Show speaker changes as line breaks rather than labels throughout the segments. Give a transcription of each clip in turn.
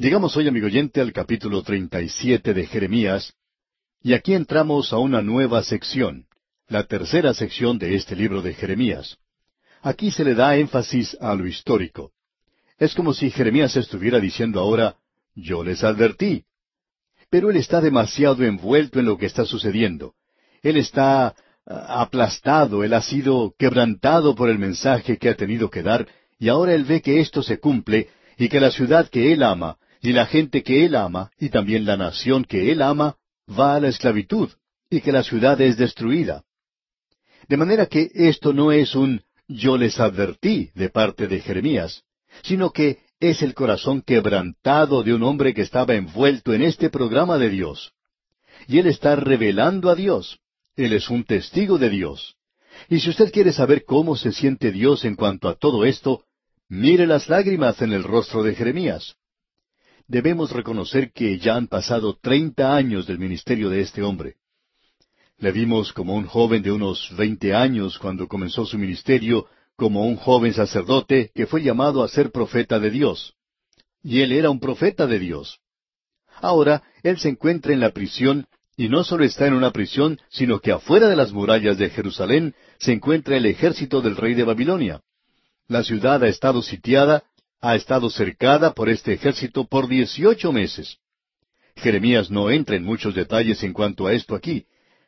Llegamos hoy, amigo oyente, al capítulo 37 de Jeremías, y aquí entramos a una nueva sección, la tercera sección de este libro de Jeremías. Aquí se le da énfasis a lo histórico. Es como si Jeremías estuviera diciendo ahora, yo les advertí. Pero él está demasiado envuelto en lo que está sucediendo. Él está ah, aplastado, él ha sido quebrantado por el mensaje que ha tenido que dar, y ahora él ve que esto se cumple, y que la ciudad que él ama, y la gente que él ama, y también la nación que él ama, va a la esclavitud, y que la ciudad es destruida. De manera que esto no es un yo les advertí de parte de Jeremías, sino que es el corazón quebrantado de un hombre que estaba envuelto en este programa de Dios. Y él está revelando a Dios. Él es un testigo de Dios. Y si usted quiere saber cómo se siente Dios en cuanto a todo esto, mire las lágrimas en el rostro de Jeremías. Debemos reconocer que ya han pasado treinta años del ministerio de este hombre. Le vimos como un joven de unos veinte años cuando comenzó su ministerio, como un joven sacerdote que fue llamado a ser profeta de Dios. Y él era un profeta de Dios. Ahora él se encuentra en la prisión y no solo está en una prisión, sino que afuera de las murallas de Jerusalén se encuentra el ejército del rey de Babilonia. La ciudad ha estado sitiada, ha estado cercada por este ejército por dieciocho meses. Jeremías no entra en muchos detalles en cuanto a esto aquí,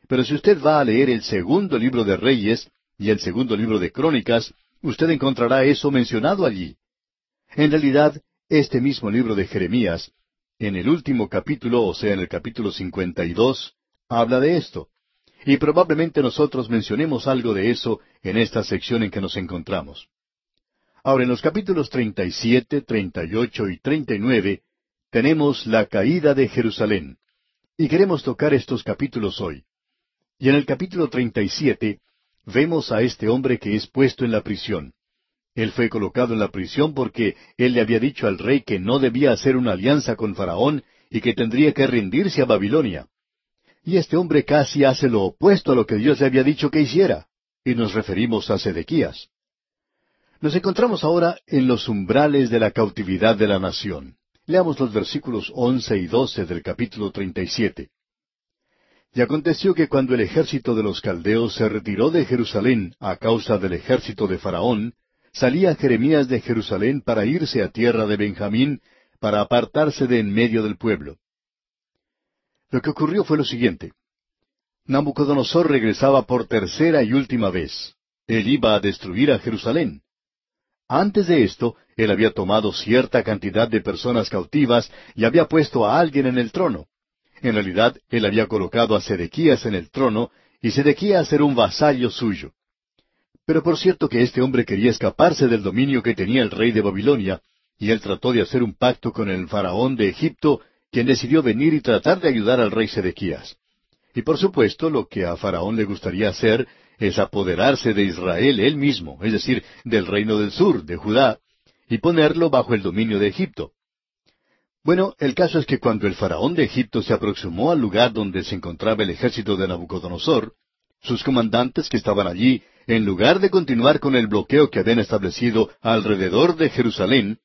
pero si usted va a leer el segundo libro de Reyes y el segundo libro de Crónicas, usted encontrará eso mencionado allí. En realidad, este mismo libro de Jeremías, en el último capítulo, o sea, en el capítulo 52, habla de esto. Y probablemente nosotros mencionemos algo de eso en esta sección en que nos encontramos. Ahora, en los capítulos 37, 38 y 39, tenemos la caída de Jerusalén. Y queremos tocar estos capítulos hoy. Y en el capítulo treinta y siete vemos a este hombre que es puesto en la prisión. Él fue colocado en la prisión porque él le había dicho al rey que no debía hacer una alianza con Faraón y que tendría que rendirse a Babilonia. Y este hombre casi hace lo opuesto a lo que Dios le había dicho que hiciera. Y nos referimos a Sedequías. Nos encontramos ahora en los umbrales de la cautividad de la nación. Leamos los versículos once y doce del capítulo treinta y siete. Y aconteció que cuando el ejército de los caldeos se retiró de Jerusalén a causa del ejército de Faraón, salía Jeremías de Jerusalén para irse a tierra de Benjamín, para apartarse de en medio del pueblo. Lo que ocurrió fue lo siguiente. Nabucodonosor regresaba por tercera y última vez. Él iba a destruir a Jerusalén. Antes de esto, él había tomado cierta cantidad de personas cautivas y había puesto a alguien en el trono. En realidad, él había colocado a Sedequías en el trono, y Sedequías era un vasallo suyo. Pero por cierto que este hombre quería escaparse del dominio que tenía el rey de Babilonia, y él trató de hacer un pacto con el faraón de Egipto, quien decidió venir y tratar de ayudar al rey Sedequías. Y por supuesto, lo que a Faraón le gustaría hacer es apoderarse de Israel él mismo, es decir, del reino del sur, de Judá, y ponerlo bajo el dominio de Egipto. Bueno, el caso es que cuando el faraón de Egipto se aproximó al lugar donde se encontraba el ejército de Nabucodonosor, sus comandantes que estaban allí, en lugar de continuar con el bloqueo que habían establecido alrededor de Jerusalén,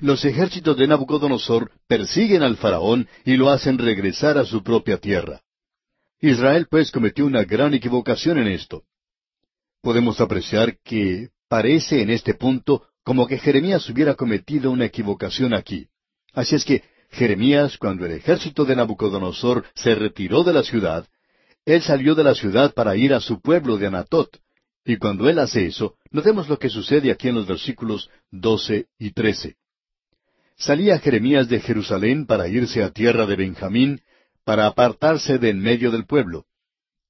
los ejércitos de Nabucodonosor persiguen al faraón y lo hacen regresar a su propia tierra. Israel pues cometió una gran equivocación en esto. Podemos apreciar que parece en este punto como que Jeremías hubiera cometido una equivocación aquí. Así es que Jeremías, cuando el ejército de Nabucodonosor se retiró de la ciudad, él salió de la ciudad para ir a su pueblo de Anatot. Y cuando él hace eso, notemos lo que sucede aquí en los versículos doce y trece. Salía Jeremías de Jerusalén para irse a tierra de Benjamín, para apartarse de en medio del pueblo.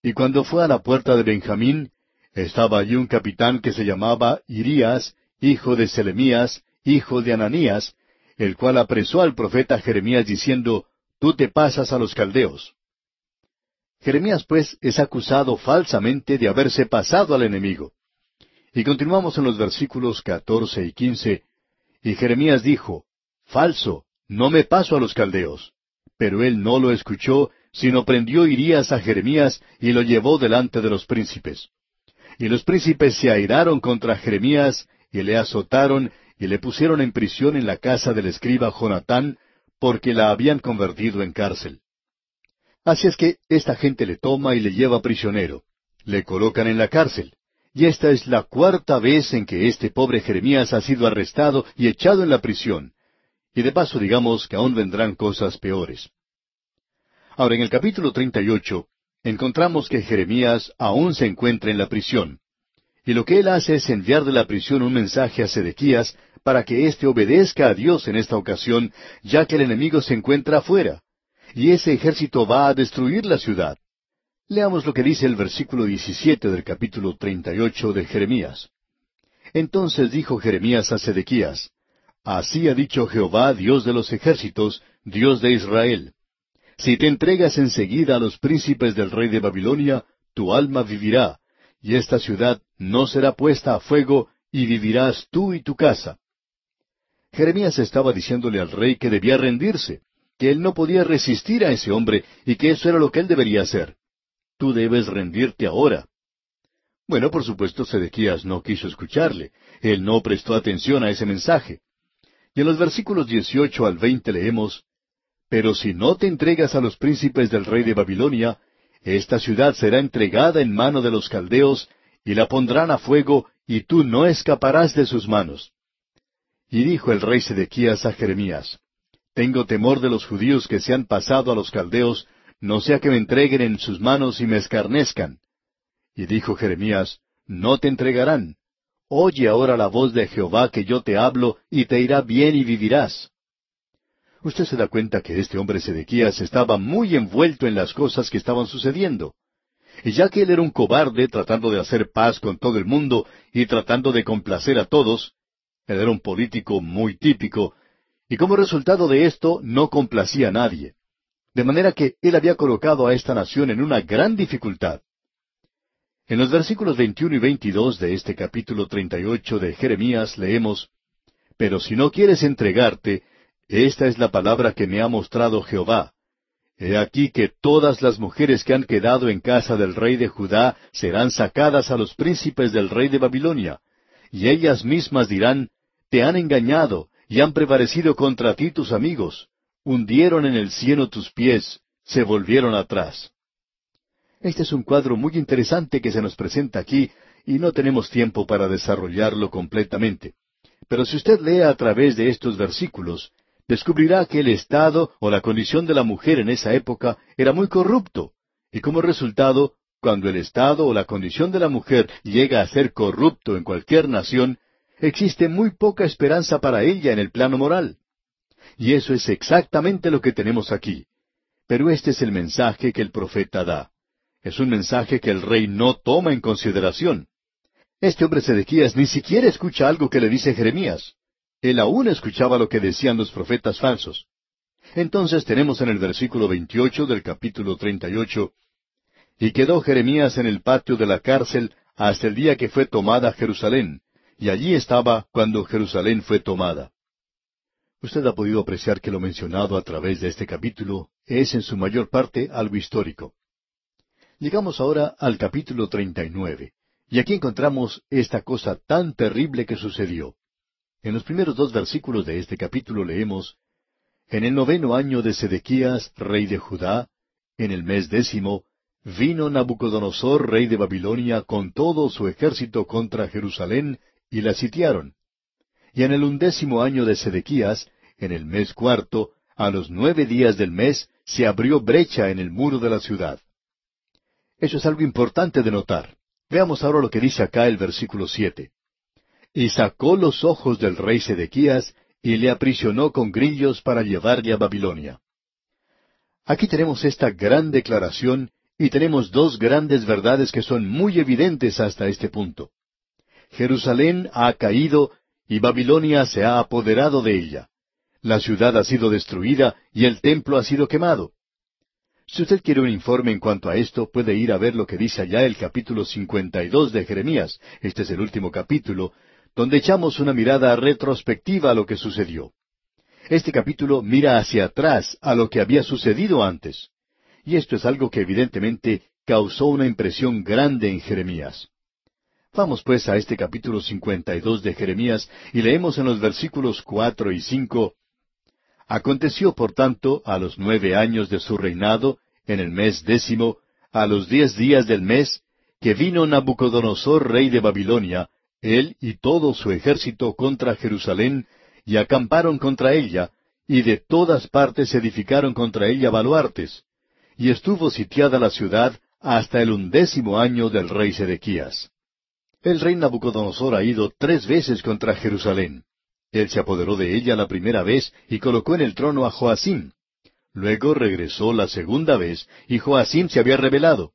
Y cuando fue a la puerta de Benjamín, estaba allí un capitán que se llamaba Irías, hijo de Selemías, hijo de Ananías, el cual apresó al profeta Jeremías diciendo, Tú te pasas a los caldeos. Jeremías, pues, es acusado falsamente de haberse pasado al enemigo. Y continuamos en los versículos catorce y quince. Y Jeremías dijo, Falso, no me paso a los caldeos. Pero él no lo escuchó, sino prendió Irías a Jeremías y lo llevó delante de los príncipes. Y los príncipes se airaron contra Jeremías y le azotaron y le pusieron en prisión en la casa del escriba Jonatán, porque la habían convertido en cárcel. Así es que esta gente le toma y le lleva prisionero. Le colocan en la cárcel. Y esta es la cuarta vez en que este pobre Jeremías ha sido arrestado y echado en la prisión. Y de paso digamos que aún vendrán cosas peores. Ahora, en el capítulo 38, encontramos que Jeremías aún se encuentra en la prisión. Y lo que él hace es enviar de la prisión un mensaje a Sedequías para que éste obedezca a Dios en esta ocasión, ya que el enemigo se encuentra afuera. Y ese ejército va a destruir la ciudad. Leamos lo que dice el versículo 17 del capítulo 38 de Jeremías. Entonces dijo Jeremías a Sedequías, Así ha dicho Jehová, Dios de los ejércitos, Dios de Israel. Si te entregas enseguida a los príncipes del rey de Babilonia, tu alma vivirá, y esta ciudad no será puesta a fuego, y vivirás tú y tu casa. Jeremías estaba diciéndole al rey que debía rendirse, que él no podía resistir a ese hombre y que eso era lo que él debería hacer. Tú debes rendirte ahora. Bueno, por supuesto, Sedequías no quiso escucharle. Él no prestó atención a ese mensaje. Y en los versículos 18 al 20 leemos, Pero si no te entregas a los príncipes del rey de Babilonia, esta ciudad será entregada en mano de los caldeos, y la pondrán a fuego, y tú no escaparás de sus manos. Y dijo el rey Sedequías a Jeremías, Tengo temor de los judíos que se han pasado a los caldeos, no sea que me entreguen en sus manos y me escarnezcan. Y dijo Jeremías, No te entregarán. Oye ahora la voz de Jehová que yo te hablo, y te irá bien y vivirás. Usted se da cuenta que este hombre Sedequías estaba muy envuelto en las cosas que estaban sucediendo. Y ya que él era un cobarde tratando de hacer paz con todo el mundo y tratando de complacer a todos, él era un político muy típico, y como resultado de esto no complacía a nadie. De manera que él había colocado a esta nación en una gran dificultad. En los versículos 21 y 22 de este capítulo 38 de Jeremías leemos, Pero si no quieres entregarte, esta es la palabra que me ha mostrado Jehová. He aquí que todas las mujeres que han quedado en casa del rey de Judá serán sacadas a los príncipes del rey de Babilonia, y ellas mismas dirán, Te han engañado, y han prevalecido contra ti tus amigos, hundieron en el cielo tus pies, se volvieron atrás. Este es un cuadro muy interesante que se nos presenta aquí, y no tenemos tiempo para desarrollarlo completamente. Pero si usted lee a través de estos versículos, descubrirá que el estado o la condición de la mujer en esa época era muy corrupto, y como resultado, cuando el estado o la condición de la mujer llega a ser corrupto en cualquier nación, existe muy poca esperanza para ella en el plano moral. Y eso es exactamente lo que tenemos aquí. Pero este es el mensaje que el profeta da. Es un mensaje que el rey no toma en consideración. Este hombre Sedequías ni siquiera escucha algo que le dice Jeremías. Él aún escuchaba lo que decían los profetas falsos. Entonces tenemos en el versículo 28 del capítulo 38, Y quedó Jeremías en el patio de la cárcel hasta el día que fue tomada Jerusalén, y allí estaba cuando Jerusalén fue tomada. Usted ha podido apreciar que lo mencionado a través de este capítulo es en su mayor parte algo histórico. Llegamos ahora al capítulo 39, y aquí encontramos esta cosa tan terrible que sucedió. En los primeros dos versículos de este capítulo leemos, En el noveno año de Sedequías, rey de Judá, en el mes décimo, vino Nabucodonosor, rey de Babilonia, con todo su ejército contra Jerusalén, y la sitiaron. Y en el undécimo año de Sedequías, en el mes cuarto, a los nueve días del mes, se abrió brecha en el muro de la ciudad. Eso es algo importante de notar. Veamos ahora lo que dice acá el versículo siete y sacó los ojos del rey Sedequías y le aprisionó con grillos para llevarle a Babilonia. Aquí tenemos esta gran declaración y tenemos dos grandes verdades que son muy evidentes hasta este punto. Jerusalén ha caído y Babilonia se ha apoderado de ella. La ciudad ha sido destruida y el templo ha sido quemado. Si usted quiere un informe en cuanto a esto, puede ir a ver lo que dice allá el capítulo 52 de Jeremías. Este es el último capítulo, donde echamos una mirada retrospectiva a lo que sucedió. Este capítulo mira hacia atrás a lo que había sucedido antes. Y esto es algo que evidentemente causó una impresión grande en Jeremías. Vamos pues a este capítulo 52 de Jeremías y leemos en los versículos cuatro y cinco Aconteció, por tanto, a los nueve años de su reinado, en el mes décimo, a los diez días del mes, que vino Nabucodonosor, rey de Babilonia, él y todo su ejército contra Jerusalén, y acamparon contra ella, y de todas partes edificaron contra ella baluartes. Y estuvo sitiada la ciudad hasta el undécimo año del rey Sedequías. El rey Nabucodonosor ha ido tres veces contra Jerusalén. Él se apoderó de ella la primera vez y colocó en el trono a Joacim. Luego regresó la segunda vez y Joacim se había rebelado.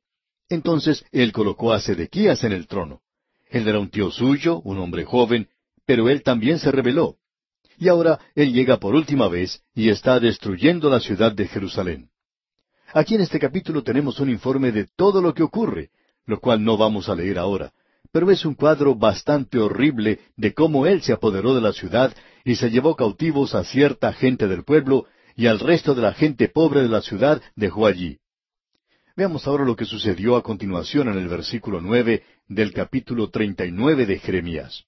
Entonces él colocó a Sedequías en el trono. Él era un tío suyo, un hombre joven, pero él también se rebeló. Y ahora él llega por última vez y está destruyendo la ciudad de Jerusalén. Aquí en este capítulo tenemos un informe de todo lo que ocurre, lo cual no vamos a leer ahora, pero es un cuadro bastante horrible de cómo él se apoderó de la ciudad y se llevó cautivos a cierta gente del pueblo y al resto de la gente pobre de la ciudad dejó allí. Veamos ahora lo que sucedió a continuación en el versículo nueve del capítulo treinta y nueve de Jeremías.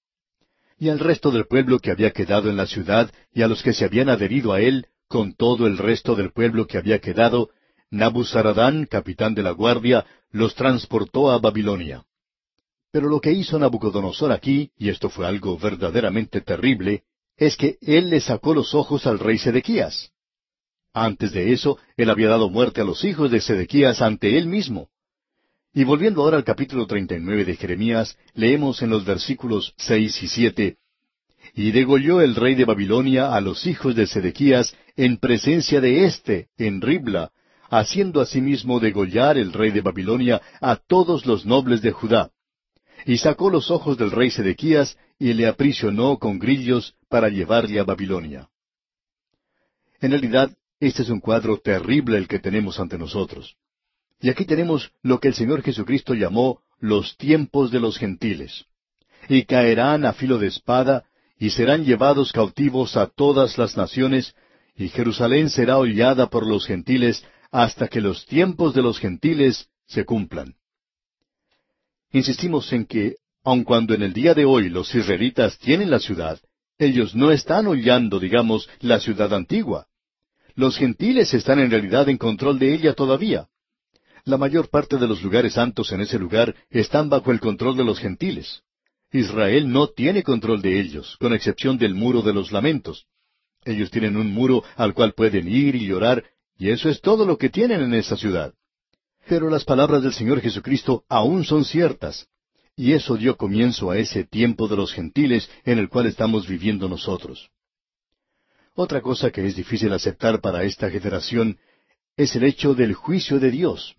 Y al resto del pueblo que había quedado en la ciudad y a los que se habían adherido a él, con todo el resto del pueblo que había quedado, Nabuzaradán, capitán de la guardia, los transportó a Babilonia. Pero lo que hizo Nabucodonosor aquí, y esto fue algo verdaderamente terrible, es que él le sacó los ojos al rey Sedequías. Antes de eso, él había dado muerte a los hijos de Sedequías ante él mismo. Y volviendo ahora al capítulo treinta y nueve de Jeremías, leemos en los versículos seis y siete Y degolló el rey de Babilonia a los hijos de Sedequías en presencia de éste, en Ribla, haciendo asimismo degollar el rey de Babilonia a todos los nobles de Judá. Y sacó los ojos del rey Sedequías y le aprisionó con grillos para llevarle a Babilonia. En realidad, este es un cuadro terrible el que tenemos ante nosotros. Y aquí tenemos lo que el Señor Jesucristo llamó los tiempos de los gentiles. Y caerán a filo de espada, y serán llevados cautivos a todas las naciones, y Jerusalén será hollada por los gentiles hasta que los tiempos de los gentiles se cumplan. Insistimos en que, aun cuando en el día de hoy los israelitas tienen la ciudad, ellos no están hollando, digamos, la ciudad antigua. Los gentiles están en realidad en control de ella todavía. La mayor parte de los lugares santos en ese lugar están bajo el control de los gentiles. Israel no tiene control de ellos, con excepción del muro de los lamentos. Ellos tienen un muro al cual pueden ir y llorar y eso es todo lo que tienen en esa ciudad. Pero las palabras del Señor Jesucristo aún son ciertas. Y eso dio comienzo a ese tiempo de los gentiles en el cual estamos viviendo nosotros. Otra cosa que es difícil aceptar para esta generación es el hecho del juicio de Dios.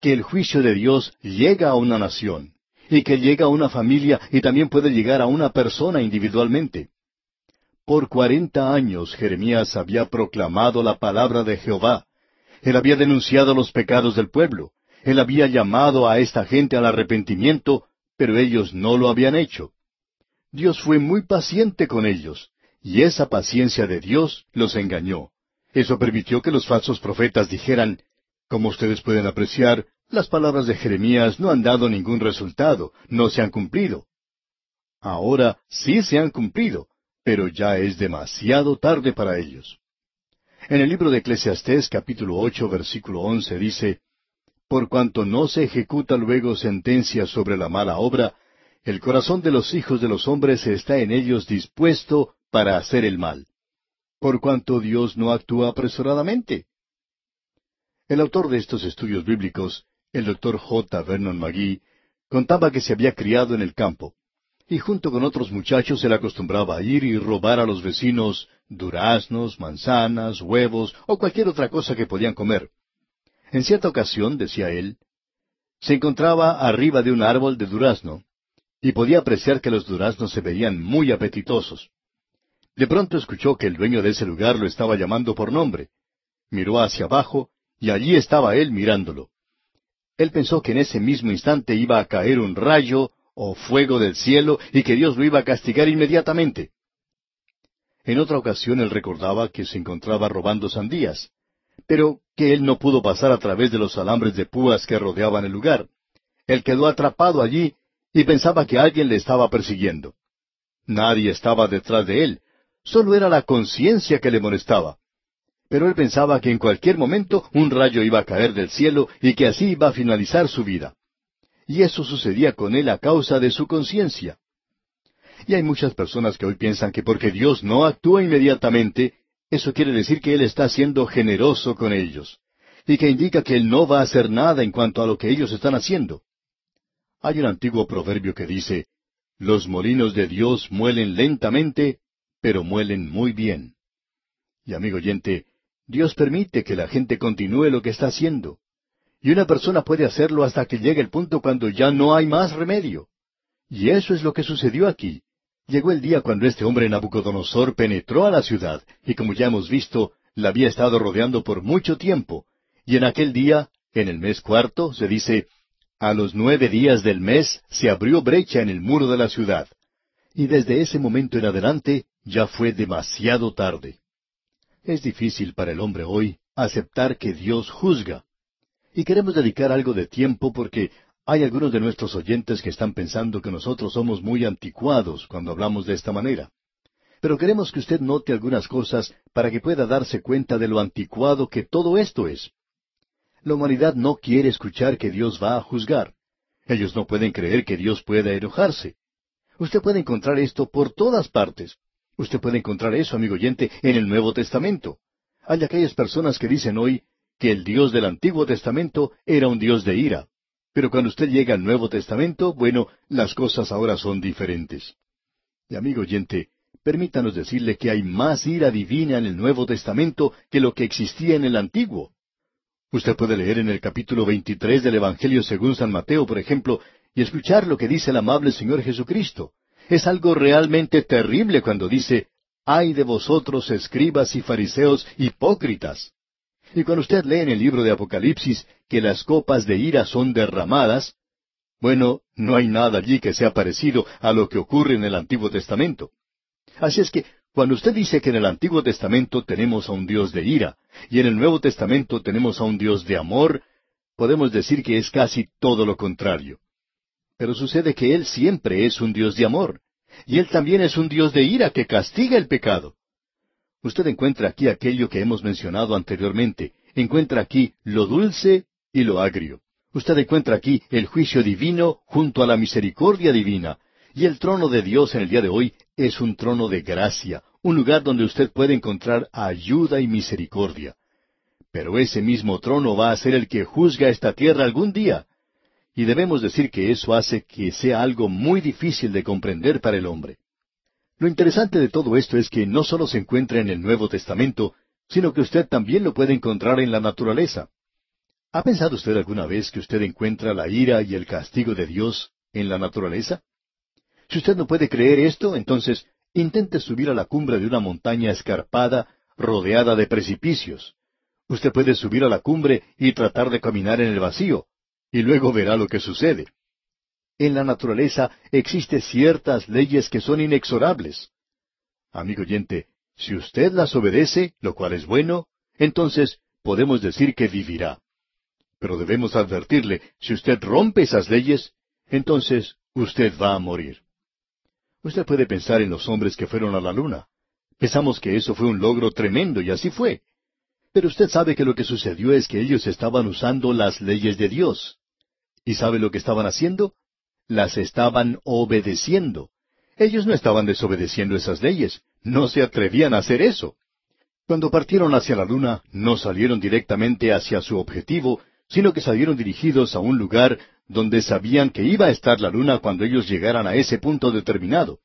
Que el juicio de Dios llega a una nación, y que llega a una familia y también puede llegar a una persona individualmente. Por cuarenta años Jeremías había proclamado la palabra de Jehová. Él había denunciado los pecados del pueblo. Él había llamado a esta gente al arrepentimiento, pero ellos no lo habían hecho. Dios fue muy paciente con ellos, y esa paciencia de Dios los engañó. Eso permitió que los falsos profetas dijeran, como ustedes pueden apreciar, las palabras de Jeremías no han dado ningún resultado, no se han cumplido. Ahora sí se han cumplido, pero ya es demasiado tarde para ellos. En el libro de Eclesiastés capítulo ocho versículo once dice, Por cuanto no se ejecuta luego sentencia sobre la mala obra, el corazón de los hijos de los hombres está en ellos dispuesto para hacer el mal. Por cuanto Dios no actúa apresuradamente. El autor de estos estudios bíblicos, el doctor J. Vernon McGee, contaba que se había criado en el campo y junto con otros muchachos él acostumbraba a ir y robar a los vecinos duraznos, manzanas, huevos o cualquier otra cosa que podían comer. En cierta ocasión, decía él, se encontraba arriba de un árbol de durazno y podía apreciar que los duraznos se veían muy apetitosos. De pronto escuchó que el dueño de ese lugar lo estaba llamando por nombre. Miró hacia abajo y allí estaba él mirándolo. Él pensó que en ese mismo instante iba a caer un rayo o fuego del cielo y que Dios lo iba a castigar inmediatamente. En otra ocasión él recordaba que se encontraba robando sandías, pero que él no pudo pasar a través de los alambres de púas que rodeaban el lugar. Él quedó atrapado allí y pensaba que alguien le estaba persiguiendo. Nadie estaba detrás de él, solo era la conciencia que le molestaba. Pero él pensaba que en cualquier momento un rayo iba a caer del cielo y que así iba a finalizar su vida. Y eso sucedía con él a causa de su conciencia. Y hay muchas personas que hoy piensan que porque Dios no actúa inmediatamente, eso quiere decir que Él está siendo generoso con ellos, y que indica que Él no va a hacer nada en cuanto a lo que ellos están haciendo. Hay un antiguo proverbio que dice, Los molinos de Dios muelen lentamente, pero muelen muy bien. Y amigo oyente, Dios permite que la gente continúe lo que está haciendo. Y una persona puede hacerlo hasta que llegue el punto cuando ya no hay más remedio. Y eso es lo que sucedió aquí. Llegó el día cuando este hombre Nabucodonosor penetró a la ciudad, y como ya hemos visto, la había estado rodeando por mucho tiempo. Y en aquel día, en el mes cuarto, se dice, a los nueve días del mes se abrió brecha en el muro de la ciudad. Y desde ese momento en adelante ya fue demasiado tarde. Es difícil para el hombre hoy aceptar que Dios juzga. Y queremos dedicar algo de tiempo porque hay algunos de nuestros oyentes que están pensando que nosotros somos muy anticuados cuando hablamos de esta manera. Pero queremos que usted note algunas cosas para que pueda darse cuenta de lo anticuado que todo esto es. La humanidad no quiere escuchar que Dios va a juzgar. Ellos no pueden creer que Dios pueda enojarse. Usted puede encontrar esto por todas partes. Usted puede encontrar eso, amigo oyente, en el Nuevo Testamento. Hay aquellas personas que dicen hoy que el Dios del Antiguo Testamento era un Dios de ira. Pero cuando usted llega al Nuevo Testamento, bueno, las cosas ahora son diferentes. Y amigo oyente, permítanos decirle que hay más ira divina en el Nuevo Testamento que lo que existía en el Antiguo. Usted puede leer en el capítulo 23 del Evangelio según San Mateo, por ejemplo, y escuchar lo que dice el amable Señor Jesucristo. Es algo realmente terrible cuando dice, ay de vosotros escribas y fariseos hipócritas. Y cuando usted lee en el libro de Apocalipsis que las copas de ira son derramadas, bueno, no hay nada allí que sea parecido a lo que ocurre en el Antiguo Testamento. Así es que, cuando usted dice que en el Antiguo Testamento tenemos a un Dios de ira, y en el Nuevo Testamento tenemos a un Dios de amor, podemos decir que es casi todo lo contrario. Pero sucede que Él siempre es un Dios de amor, y Él también es un Dios de ira que castiga el pecado. Usted encuentra aquí aquello que hemos mencionado anteriormente, encuentra aquí lo dulce y lo agrio. Usted encuentra aquí el juicio divino junto a la misericordia divina, y el trono de Dios en el día de hoy es un trono de gracia, un lugar donde usted puede encontrar ayuda y misericordia. Pero ese mismo trono va a ser el que juzga esta tierra algún día, y debemos decir que eso hace que sea algo muy difícil de comprender para el hombre. Lo interesante de todo esto es que no solo se encuentra en el Nuevo Testamento, sino que usted también lo puede encontrar en la naturaleza. ¿Ha pensado usted alguna vez que usted encuentra la ira y el castigo de Dios en la naturaleza? Si usted no puede creer esto, entonces intente subir a la cumbre de una montaña escarpada, rodeada de precipicios. Usted puede subir a la cumbre y tratar de caminar en el vacío, y luego verá lo que sucede. En la naturaleza existen ciertas leyes que son inexorables. Amigo oyente, si usted las obedece, lo cual es bueno, entonces podemos decir que vivirá. Pero debemos advertirle, si usted rompe esas leyes, entonces usted va a morir. Usted puede pensar en los hombres que fueron a la luna. Pensamos que eso fue un logro tremendo y así fue. Pero usted sabe que lo que sucedió es que ellos estaban usando las leyes de Dios. ¿Y sabe lo que estaban haciendo? Las estaban obedeciendo. Ellos no estaban desobedeciendo esas leyes, no se atrevían a hacer eso. Cuando partieron hacia la luna, no salieron directamente hacia su objetivo, sino que salieron dirigidos a un lugar donde sabían que iba a estar la luna cuando ellos llegaran a ese punto determinado.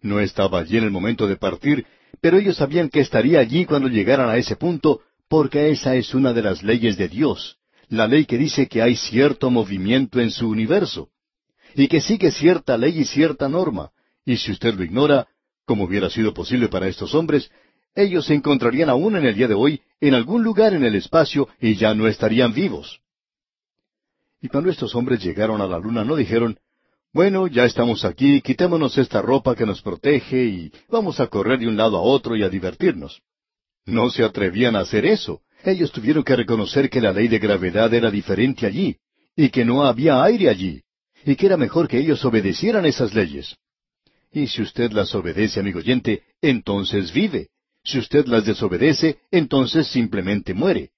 No estaba allí en el momento de partir, pero ellos sabían que estaría allí cuando llegaran a ese punto, porque esa es una de las leyes de Dios la ley que dice que hay cierto movimiento en su universo, y que sigue cierta ley y cierta norma, y si usted lo ignora, como hubiera sido posible para estos hombres, ellos se encontrarían aún en el día de hoy en algún lugar en el espacio y ya no estarían vivos. Y cuando estos hombres llegaron a la luna no dijeron, bueno, ya estamos aquí, quitémonos esta ropa que nos protege y vamos a correr de un lado a otro y a divertirnos. No se atrevían a hacer eso. Ellos tuvieron que reconocer que la ley de gravedad era diferente allí, y que no había aire allí, y que era mejor que ellos obedecieran esas leyes. Y si usted las obedece, amigo oyente, entonces vive. Si usted las desobedece, entonces simplemente muere.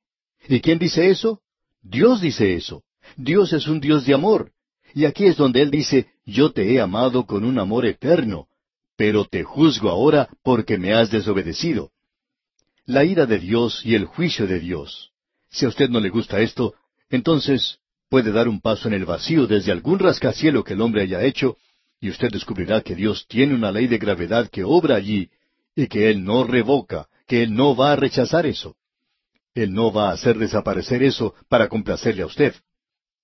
¿Y quién dice eso? Dios dice eso. Dios es un Dios de amor. Y aquí es donde Él dice, yo te he amado con un amor eterno, pero te juzgo ahora porque me has desobedecido. La ira de Dios y el juicio de Dios. Si a usted no le gusta esto, entonces puede dar un paso en el vacío desde algún rascacielo que el hombre haya hecho, y usted descubrirá que Dios tiene una ley de gravedad que obra allí, y que Él no revoca, que Él no va a rechazar eso. Él no va a hacer desaparecer eso para complacerle a usted.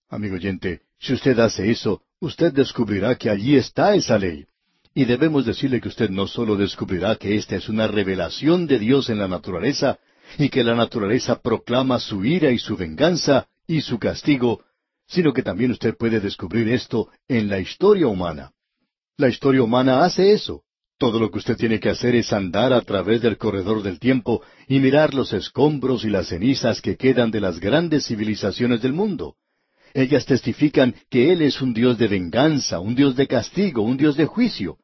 Amigo oyente, si usted hace eso, usted descubrirá que allí está esa ley. Y debemos decirle que usted no solo descubrirá que esta es una revelación de Dios en la naturaleza, y que la naturaleza proclama su ira y su venganza y su castigo, sino que también usted puede descubrir esto en la historia humana. La historia humana hace eso. Todo lo que usted tiene que hacer es andar a través del corredor del tiempo y mirar los escombros y las cenizas que quedan de las grandes civilizaciones del mundo. Ellas testifican que Él es un Dios de venganza, un Dios de castigo, un Dios de juicio,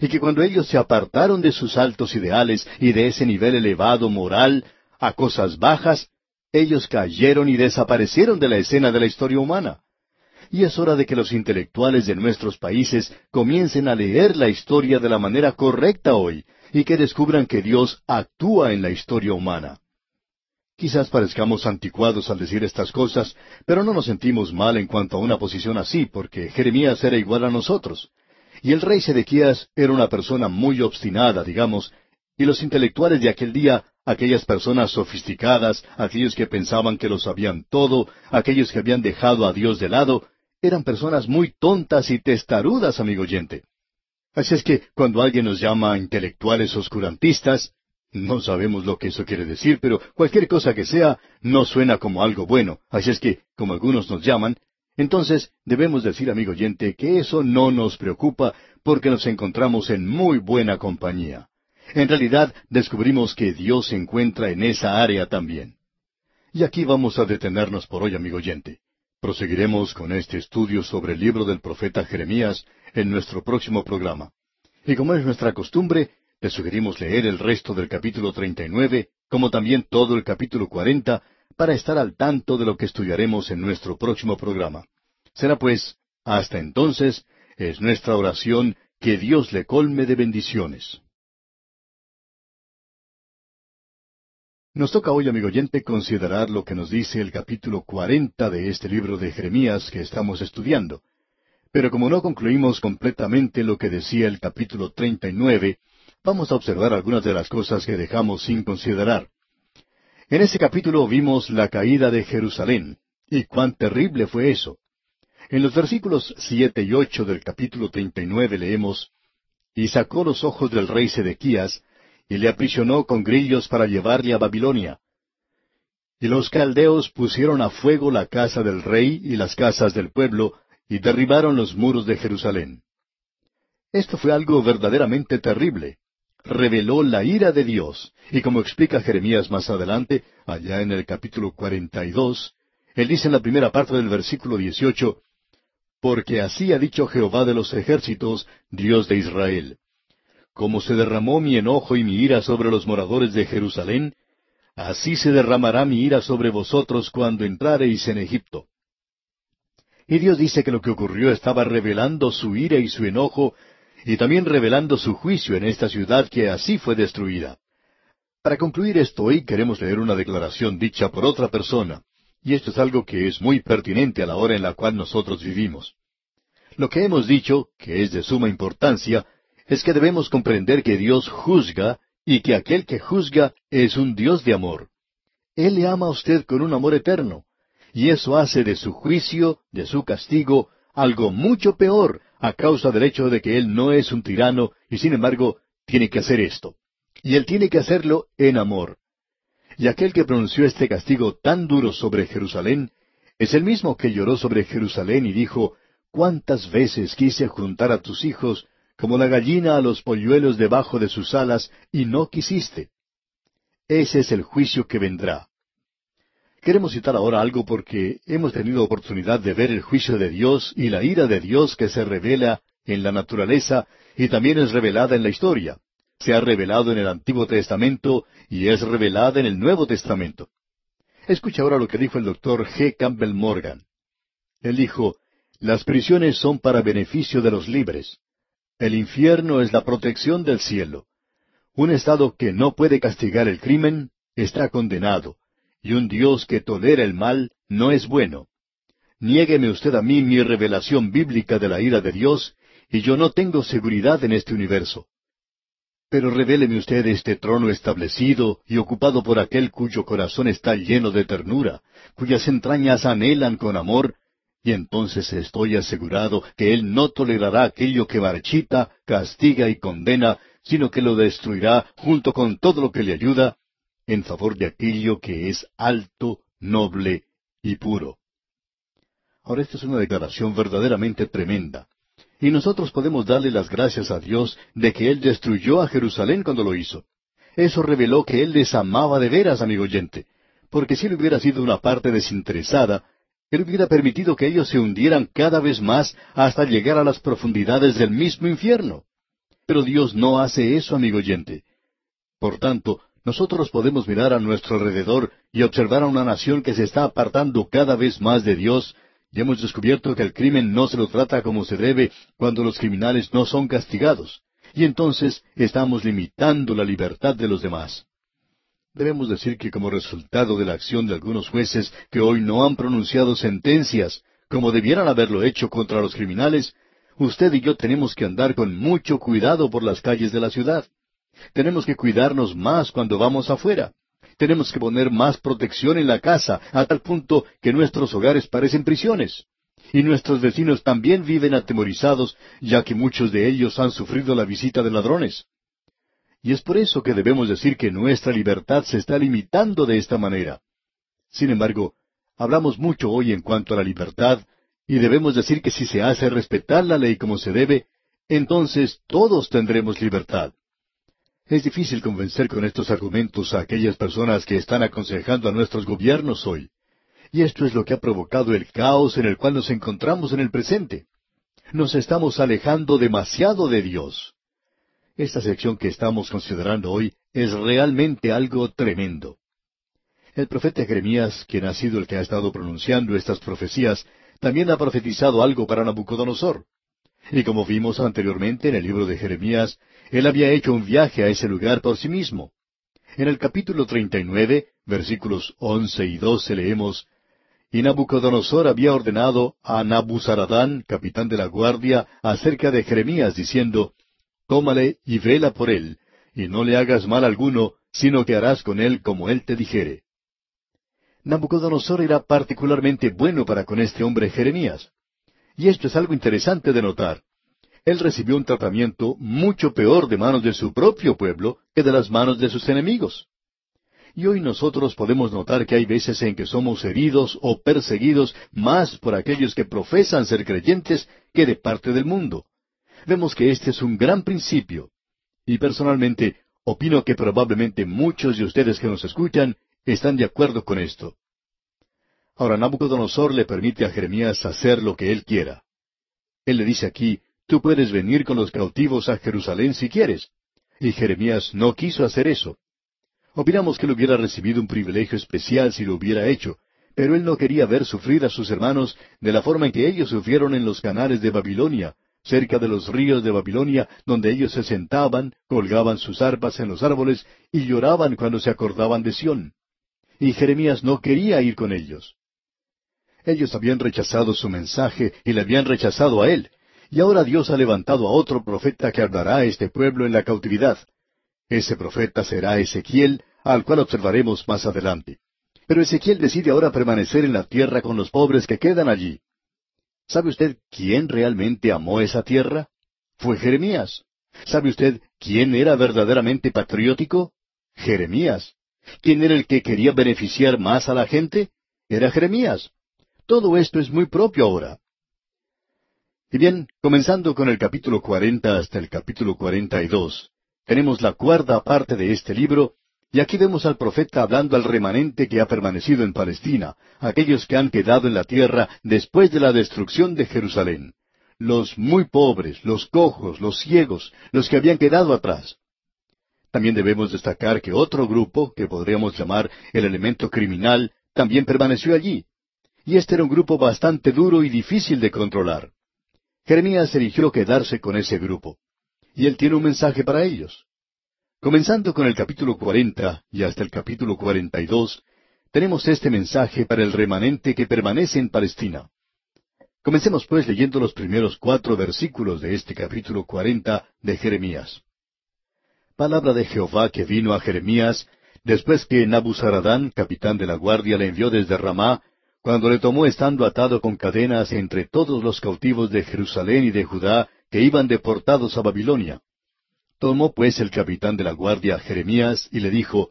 y que cuando ellos se apartaron de sus altos ideales y de ese nivel elevado moral a cosas bajas, ellos cayeron y desaparecieron de la escena de la historia humana y es hora de que los intelectuales de nuestros países comiencen a leer la historia de la manera correcta hoy y que descubran que Dios actúa en la historia humana. Quizás parezcamos anticuados al decir estas cosas, pero no nos sentimos mal en cuanto a una posición así, porque Jeremías era igual a nosotros. Y el rey Sedequías era una persona muy obstinada, digamos, y los intelectuales de aquel día, aquellas personas sofisticadas, aquellos que pensaban que lo sabían todo, aquellos que habían dejado a Dios de lado, eran personas muy tontas y testarudas, amigo oyente. Así es que cuando alguien nos llama intelectuales oscurantistas, no sabemos lo que eso quiere decir, pero cualquier cosa que sea no suena como algo bueno. Así es que, como algunos nos llaman, entonces debemos decir, amigo oyente, que eso no nos preocupa porque nos encontramos en muy buena compañía. En realidad descubrimos que Dios se encuentra en esa área también. Y aquí vamos a detenernos por hoy, amigo oyente. Proseguiremos con este estudio sobre el libro del profeta Jeremías en nuestro próximo programa. Y como es nuestra costumbre, le sugerimos leer el resto del capítulo 39, como también todo el capítulo 40, para estar al tanto de lo que estudiaremos en nuestro próximo programa. Será pues, hasta entonces, es nuestra oración que Dios le colme de bendiciones. Nos toca hoy, amigo oyente, considerar lo que nos dice el capítulo cuarenta de este libro de Jeremías que estamos estudiando. Pero como no concluimos completamente lo que decía el capítulo treinta y nueve, vamos a observar algunas de las cosas que dejamos sin considerar. En ese capítulo vimos la caída de Jerusalén, y cuán terrible fue eso. En los versículos siete y ocho del capítulo treinta y nueve leemos, Y sacó los ojos del rey Sedequías, y le aprisionó con grillos para llevarle a Babilonia. Y los caldeos pusieron a fuego la casa del rey y las casas del pueblo, y derribaron los muros de Jerusalén. Esto fue algo verdaderamente terrible. Reveló la ira de Dios, y como explica Jeremías más adelante, allá en el capítulo cuarenta y dos, él dice en la primera parte del versículo dieciocho, Porque así ha dicho Jehová de los ejércitos, Dios de Israel como se derramó mi enojo y mi ira sobre los moradores de Jerusalén, así se derramará mi ira sobre vosotros cuando entrareis en Egipto. Y Dios dice que lo que ocurrió estaba revelando su ira y su enojo, y también revelando su juicio en esta ciudad que así fue destruida. Para concluir esto hoy queremos leer una declaración dicha por otra persona, y esto es algo que es muy pertinente a la hora en la cual nosotros vivimos. Lo que hemos dicho, que es de suma importancia, es que debemos comprender que Dios juzga y que aquel que juzga es un Dios de amor. Él le ama a usted con un amor eterno, y eso hace de su juicio, de su castigo, algo mucho peor a causa del hecho de que Él no es un tirano y sin embargo tiene que hacer esto. Y Él tiene que hacerlo en amor. Y aquel que pronunció este castigo tan duro sobre Jerusalén es el mismo que lloró sobre Jerusalén y dijo, ¿Cuántas veces quise juntar a tus hijos como la gallina a los polluelos debajo de sus alas, y no quisiste. Ese es el juicio que vendrá. Queremos citar ahora algo porque hemos tenido oportunidad de ver el juicio de Dios y la ira de Dios que se revela en la naturaleza y también es revelada en la historia. se ha revelado en el Antiguo Testamento y es revelada en el Nuevo Testamento. Escucha ahora lo que dijo el doctor G. Campbell Morgan. Él dijo, las prisiones son para beneficio de los libres. El infierno es la protección del cielo. Un Estado que no puede castigar el crimen está condenado, y un Dios que tolera el mal no es bueno. Niégueme usted a mí mi revelación bíblica de la ira de Dios, y yo no tengo seguridad en este universo. Pero revéleme usted este trono establecido y ocupado por aquel cuyo corazón está lleno de ternura, cuyas entrañas anhelan con amor, y entonces estoy asegurado que Él no tolerará aquello que marchita, castiga y condena, sino que lo destruirá junto con todo lo que le ayuda, en favor de aquello que es alto, noble y puro. Ahora esta es una declaración verdaderamente tremenda. Y nosotros podemos darle las gracias a Dios de que Él destruyó a Jerusalén cuando lo hizo. Eso reveló que Él les amaba de veras, amigo oyente, porque si Él hubiera sido una parte desinteresada, Él hubiera permitido que ellos se hundieran cada vez más hasta llegar a las profundidades del mismo infierno. Pero Dios no hace eso, amigo oyente. Por tanto, nosotros podemos mirar a nuestro alrededor y observar a una nación que se está apartando cada vez más de Dios, y hemos descubierto que el crimen no se lo trata como se debe cuando los criminales no son castigados, y entonces estamos limitando la libertad de los demás. Debemos decir que como resultado de la acción de algunos jueces que hoy no han pronunciado sentencias como debieran haberlo hecho contra los criminales, usted y yo tenemos que andar con mucho cuidado por las calles de la ciudad. Tenemos que cuidarnos más cuando vamos afuera. Tenemos que poner más protección en la casa, a tal punto que nuestros hogares parecen prisiones. Y nuestros vecinos también viven atemorizados, ya que muchos de ellos han sufrido la visita de ladrones. Y es por eso que debemos decir que nuestra libertad se está limitando de esta manera. Sin embargo, hablamos mucho hoy en cuanto a la libertad, y debemos decir que si se hace respetar la ley como se debe, entonces todos tendremos libertad. Es difícil convencer con estos argumentos a aquellas personas que están aconsejando a nuestros gobiernos hoy. Y esto es lo que ha provocado el caos en el cual nos encontramos en el presente. Nos estamos alejando demasiado de Dios. Esta sección que estamos considerando hoy es realmente algo tremendo. El profeta Jeremías, quien ha sido el que ha estado pronunciando estas profecías, también ha profetizado algo para Nabucodonosor. Y como vimos anteriormente en el libro de Jeremías, él había hecho un viaje a ese lugar por sí mismo. En el capítulo 39, versículos once y doce leemos, Y Nabucodonosor había ordenado a Nabuzaradán, capitán de la guardia, acerca de Jeremías, diciendo, Tómale y vela por él, y no le hagas mal alguno, sino que harás con él como él te dijere. Nabucodonosor era particularmente bueno para con este hombre Jeremías. Y esto es algo interesante de notar él recibió un tratamiento mucho peor de manos de su propio pueblo que de las manos de sus enemigos. Y hoy nosotros podemos notar que hay veces en que somos heridos o perseguidos más por aquellos que profesan ser creyentes que de parte del mundo. Vemos que este es un gran principio. Y personalmente opino que probablemente muchos de ustedes que nos escuchan están de acuerdo con esto. Ahora Nabucodonosor le permite a Jeremías hacer lo que él quiera. Él le dice aquí, Tú puedes venir con los cautivos a Jerusalén si quieres. Y Jeremías no quiso hacer eso. Opinamos que él hubiera recibido un privilegio especial si lo hubiera hecho, pero él no quería ver sufrir a sus hermanos de la forma en que ellos sufrieron en los canales de Babilonia, cerca de los ríos de Babilonia, donde ellos se sentaban, colgaban sus arpas en los árboles y lloraban cuando se acordaban de Sión. Y Jeremías no quería ir con ellos. Ellos habían rechazado su mensaje y le habían rechazado a él, y ahora Dios ha levantado a otro profeta que hablará a este pueblo en la cautividad. Ese profeta será Ezequiel, al cual observaremos más adelante. Pero Ezequiel decide ahora permanecer en la tierra con los pobres que quedan allí. ¿Sabe usted quién realmente amó esa tierra? Fue Jeremías. ¿Sabe usted quién era verdaderamente patriótico? Jeremías. ¿Quién era el que quería beneficiar más a la gente? Era Jeremías. Todo esto es muy propio ahora. Y bien, comenzando con el capítulo cuarenta hasta el capítulo cuarenta y dos, tenemos la cuarta parte de este libro, y aquí vemos al profeta hablando al remanente que ha permanecido en Palestina, aquellos que han quedado en la tierra después de la destrucción de Jerusalén, los muy pobres, los cojos, los ciegos, los que habían quedado atrás. También debemos destacar que otro grupo, que podríamos llamar el elemento criminal, también permaneció allí. Y este era un grupo bastante duro y difícil de controlar. Jeremías eligió quedarse con ese grupo. Y él tiene un mensaje para ellos. Comenzando con el capítulo cuarenta y hasta el capítulo cuarenta y dos, tenemos este mensaje para el remanente que permanece en Palestina. Comencemos pues leyendo los primeros cuatro versículos de este capítulo cuarenta de Jeremías. Palabra de Jehová que vino a Jeremías después que Nabuzaradán, capitán de la guardia, le envió desde Ramá, cuando le tomó estando atado con cadenas entre todos los cautivos de Jerusalén y de Judá que iban deportados a Babilonia. Tomó pues el capitán de la guardia Jeremías y le dijo,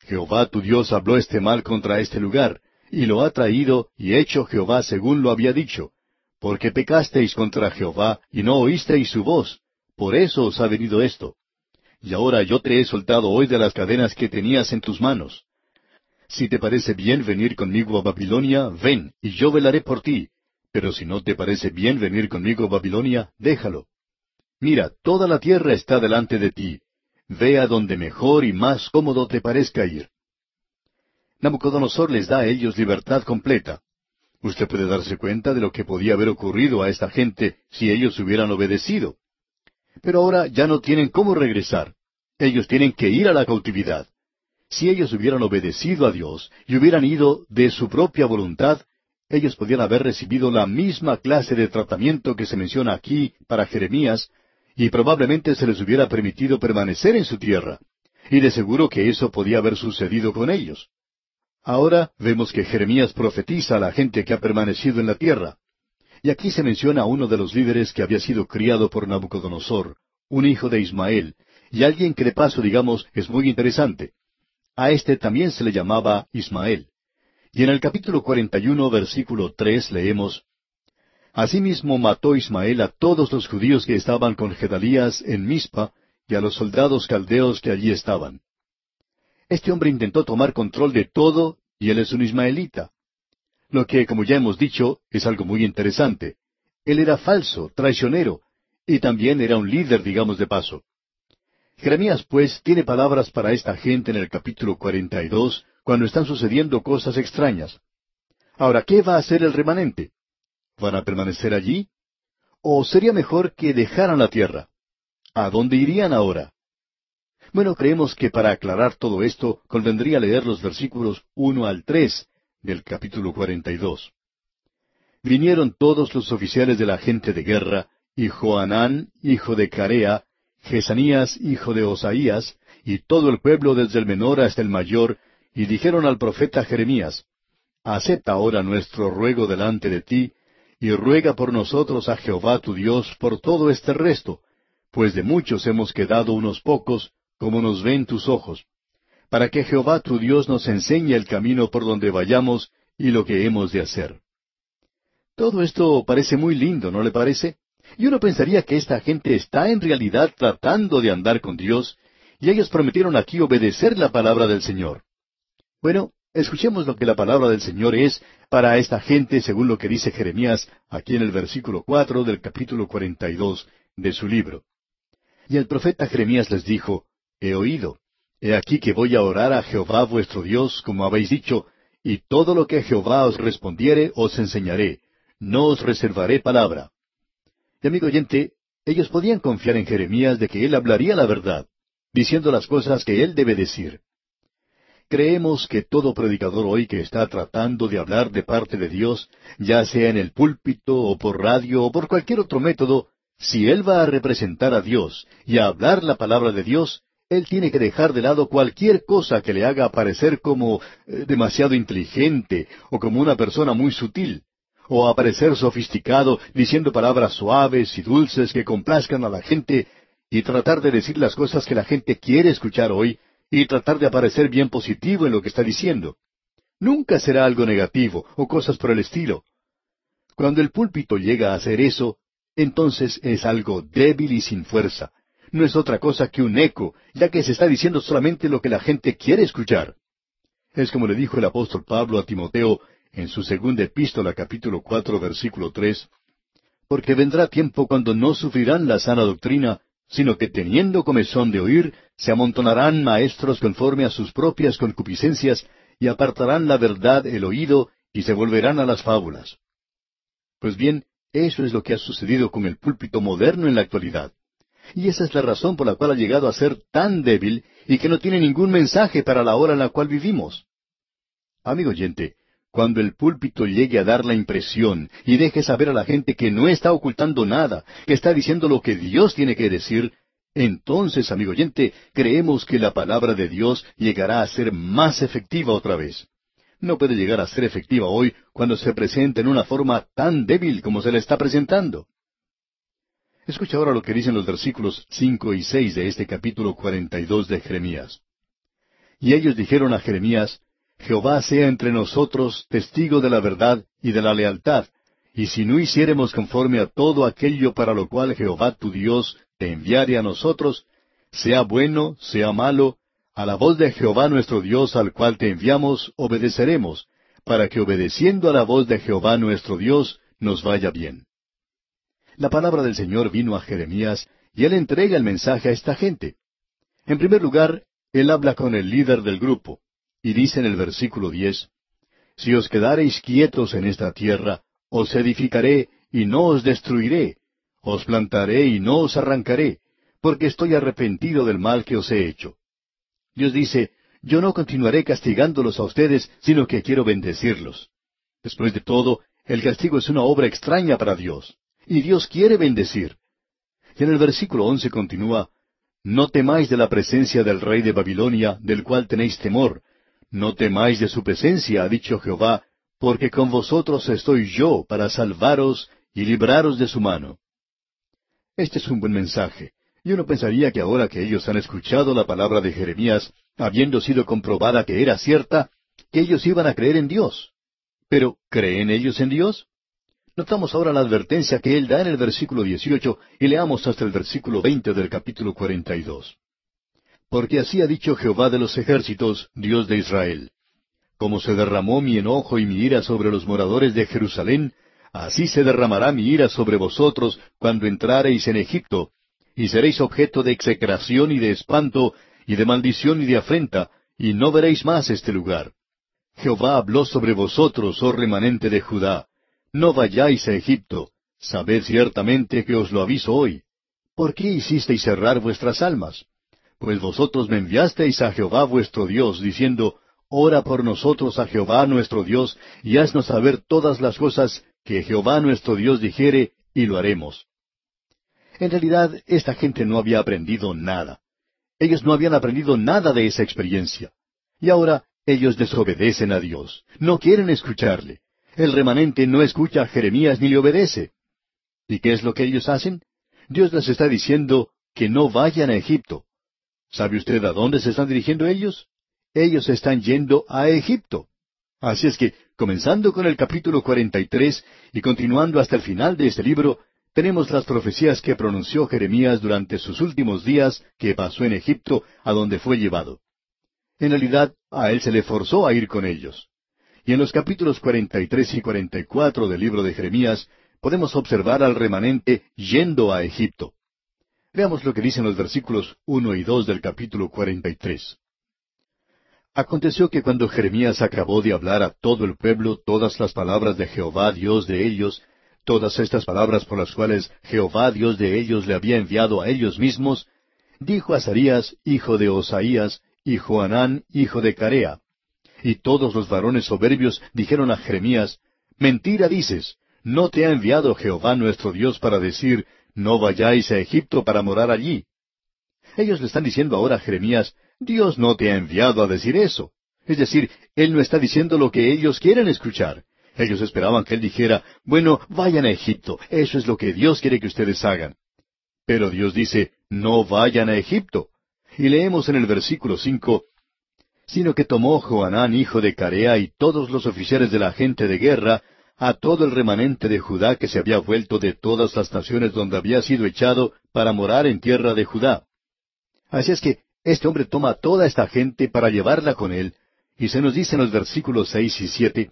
Jehová tu Dios habló este mal contra este lugar, y lo ha traído y hecho Jehová según lo había dicho, porque pecasteis contra Jehová y no oísteis su voz, por eso os ha venido esto y ahora yo te he soltado hoy de las cadenas que tenías en tus manos. Si te parece bien venir conmigo a Babilonia, ven, y yo velaré por ti. Pero si no te parece bien venir conmigo a Babilonia, déjalo. Mira, toda la tierra está delante de ti. Ve a donde mejor y más cómodo te parezca ir. Nabucodonosor les da a ellos libertad completa. Usted puede darse cuenta de lo que podía haber ocurrido a esta gente si ellos hubieran obedecido. Pero ahora ya no tienen cómo regresar. Ellos tienen que ir a la cautividad. Si ellos hubieran obedecido a Dios y hubieran ido de su propia voluntad, ellos podían haber recibido la misma clase de tratamiento que se menciona aquí para Jeremías, y probablemente se les hubiera permitido permanecer en su tierra. Y de seguro que eso podía haber sucedido con ellos. Ahora vemos que Jeremías profetiza a la gente que ha permanecido en la tierra. Y aquí se menciona a uno de los líderes que había sido criado por Nabucodonosor, un hijo de Ismael, y alguien que de paso, digamos, es muy interesante. A este también se le llamaba Ismael. Y en el capítulo 41, versículo 3 leemos, Asimismo mató Ismael a todos los judíos que estaban con Gedalías en Mizpa y a los soldados caldeos que allí estaban. Este hombre intentó tomar control de todo y él es un ismaelita. Lo que, como ya hemos dicho, es algo muy interesante. Él era falso, traicionero, y también era un líder, digamos de paso. Jeremías, pues, tiene palabras para esta gente en el capítulo 42, cuando están sucediendo cosas extrañas. Ahora, ¿qué va a hacer el remanente? ¿Van a permanecer allí? ¿O sería mejor que dejaran la tierra? ¿A dónde irían ahora? Bueno, creemos que para aclarar todo esto convendría leer los versículos uno al tres del capítulo 42. Vinieron todos los oficiales de la gente de guerra, y Joanán, hijo de Carea, Jesanías, hijo de Osaías, y todo el pueblo desde el menor hasta el mayor, y dijeron al profeta Jeremías, Acepta ahora nuestro ruego delante de ti, y ruega por nosotros a Jehová tu Dios por todo este resto, pues de muchos hemos quedado unos pocos, como nos ven tus ojos para que Jehová tu Dios nos enseñe el camino por donde vayamos y lo que hemos de hacer. Todo esto parece muy lindo, ¿no le parece? Y uno pensaría que esta gente está en realidad tratando de andar con Dios, y ellos prometieron aquí obedecer la palabra del Señor. Bueno, escuchemos lo que la palabra del Señor es para esta gente según lo que dice Jeremías aquí en el versículo cuatro del capítulo cuarenta y dos de su libro. Y el profeta Jeremías les dijo, He oído. He aquí que voy a orar a Jehová vuestro Dios, como habéis dicho, y todo lo que Jehová os respondiere os enseñaré, no os reservaré palabra. Y amigo oyente, ellos podían confiar en Jeremías de que él hablaría la verdad, diciendo las cosas que él debe decir. Creemos que todo predicador hoy que está tratando de hablar de parte de Dios, ya sea en el púlpito o por radio o por cualquier otro método, si él va a representar a Dios y a hablar la palabra de Dios, él tiene que dejar de lado cualquier cosa que le haga parecer como eh, demasiado inteligente o como una persona muy sutil, o aparecer sofisticado diciendo palabras suaves y dulces que complazcan a la gente y tratar de decir las cosas que la gente quiere escuchar hoy y tratar de aparecer bien positivo en lo que está diciendo. Nunca será algo negativo o cosas por el estilo. Cuando el púlpito llega a hacer eso, entonces es algo débil y sin fuerza no es otra cosa que un eco, ya que se está diciendo solamente lo que la gente quiere escuchar. Es como le dijo el apóstol Pablo a Timoteo en su segunda epístola capítulo cuatro versículo tres, porque vendrá tiempo cuando no sufrirán la sana doctrina, sino que teniendo comezón de oír, se amontonarán maestros conforme a sus propias concupiscencias, y apartarán la verdad el oído, y se volverán a las fábulas. Pues bien, eso es lo que ha sucedido con el púlpito moderno en la actualidad. Y esa es la razón por la cual ha llegado a ser tan débil y que no tiene ningún mensaje para la hora en la cual vivimos. Amigo oyente, cuando el púlpito llegue a dar la impresión y deje saber a la gente que no está ocultando nada, que está diciendo lo que Dios tiene que decir, entonces, amigo oyente, creemos que la palabra de Dios llegará a ser más efectiva otra vez. No puede llegar a ser efectiva hoy cuando se presenta en una forma tan débil como se la está presentando. Escucha ahora lo que dicen los versículos cinco y seis de este capítulo cuarenta y dos de Jeremías. Y ellos dijeron a Jeremías, Jehová sea entre nosotros testigo de la verdad y de la lealtad, y si no hiciéremos conforme a todo aquello para lo cual Jehová tu Dios te enviare a nosotros, sea bueno, sea malo, a la voz de Jehová nuestro Dios al cual te enviamos, obedeceremos, para que obedeciendo a la voz de Jehová nuestro Dios nos vaya bien. La palabra del Señor vino a Jeremías y él entrega el mensaje a esta gente. En primer lugar, él habla con el líder del grupo y dice en el versículo diez, Si os quedareis quietos en esta tierra, os edificaré y no os destruiré, os plantaré y no os arrancaré, porque estoy arrepentido del mal que os he hecho. Dios dice, yo no continuaré castigándolos a ustedes, sino que quiero bendecirlos. Después de todo, el castigo es una obra extraña para Dios. Y Dios quiere bendecir. Y en el versículo once continúa, No temáis de la presencia del rey de Babilonia, del cual tenéis temor. No temáis de su presencia, ha dicho Jehová, porque con vosotros estoy yo para salvaros y libraros de su mano. Este es un buen mensaje. Y uno pensaría que ahora que ellos han escuchado la palabra de Jeremías, habiendo sido comprobada que era cierta, que ellos iban a creer en Dios. Pero, ¿creen ellos en Dios? Notamos ahora la advertencia que él da en el versículo 18 y leamos hasta el versículo 20 del capítulo 42. Porque así ha dicho Jehová de los ejércitos, Dios de Israel. Como se derramó mi enojo y mi ira sobre los moradores de Jerusalén, así se derramará mi ira sobre vosotros cuando entrareis en Egipto, y seréis objeto de execración y de espanto, y de maldición y de afrenta, y no veréis más este lugar. Jehová habló sobre vosotros, oh remanente de Judá. No vayáis a Egipto. Sabed ciertamente que os lo aviso hoy. ¿Por qué hicisteis cerrar vuestras almas? Pues vosotros me enviasteis a Jehová vuestro Dios, diciendo, Ora por nosotros a Jehová nuestro Dios, y haznos saber todas las cosas que Jehová nuestro Dios dijere, y lo haremos. En realidad, esta gente no había aprendido nada. Ellos no habían aprendido nada de esa experiencia. Y ahora ellos desobedecen a Dios. No quieren escucharle. El remanente no escucha a Jeremías ni le obedece. ¿Y qué es lo que ellos hacen? Dios les está diciendo que no vayan a Egipto. ¿Sabe usted a dónde se están dirigiendo ellos? Ellos están yendo a Egipto. Así es que, comenzando con el capítulo 43 y continuando hasta el final de este libro, tenemos las profecías que pronunció Jeremías durante sus últimos días que pasó en Egipto, a donde fue llevado. En realidad, a él se le forzó a ir con ellos. Y en los capítulos 43 y 44 del libro de Jeremías podemos observar al remanente yendo a Egipto. Veamos lo que dicen los versículos uno y dos del capítulo 43. Aconteció que cuando Jeremías acabó de hablar a todo el pueblo todas las palabras de Jehová Dios de ellos, todas estas palabras por las cuales Jehová Dios de ellos le había enviado a ellos mismos, dijo Azarías, hijo de Osaías, y Joanán, hijo de Carea, y todos los varones soberbios dijeron a Jeremías, Mentira dices, no te ha enviado Jehová nuestro Dios para decir, No vayáis a Egipto para morar allí. Ellos le están diciendo ahora Jeremías, Dios no te ha enviado a decir eso. Es decir, Él no está diciendo lo que ellos quieren escuchar. Ellos esperaban que Él dijera, bueno, vayan a Egipto, eso es lo que Dios quiere que ustedes hagan. Pero Dios dice, no vayan a Egipto. Y leemos en el versículo cinco, sino que tomó Joanán hijo de Carea y todos los oficiales de la gente de guerra, a todo el remanente de Judá que se había vuelto de todas las naciones donde había sido echado para morar en tierra de Judá. Así es que este hombre toma a toda esta gente para llevarla con él, y se nos dice en los versículos seis y siete,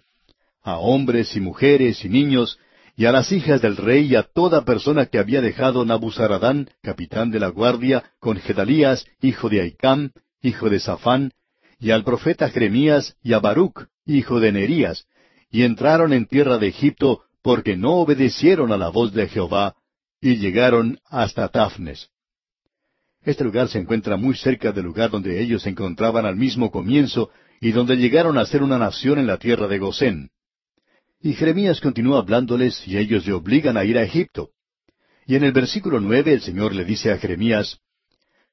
a hombres y mujeres y niños, y a las hijas del rey y a toda persona que había dejado Nabuzaradán, capitán de la guardia, con Gedalías, hijo de Aicam, hijo de Safán, y al profeta Jeremías y a Baruch, hijo de Nerías, y entraron en tierra de Egipto porque no obedecieron a la voz de Jehová, y llegaron hasta Tafnes. Este lugar se encuentra muy cerca del lugar donde ellos se encontraban al mismo comienzo y donde llegaron a ser una nación en la tierra de Gosén. Y Jeremías continúa hablándoles y ellos le obligan a ir a Egipto. Y en el versículo nueve el Señor le dice a Jeremías,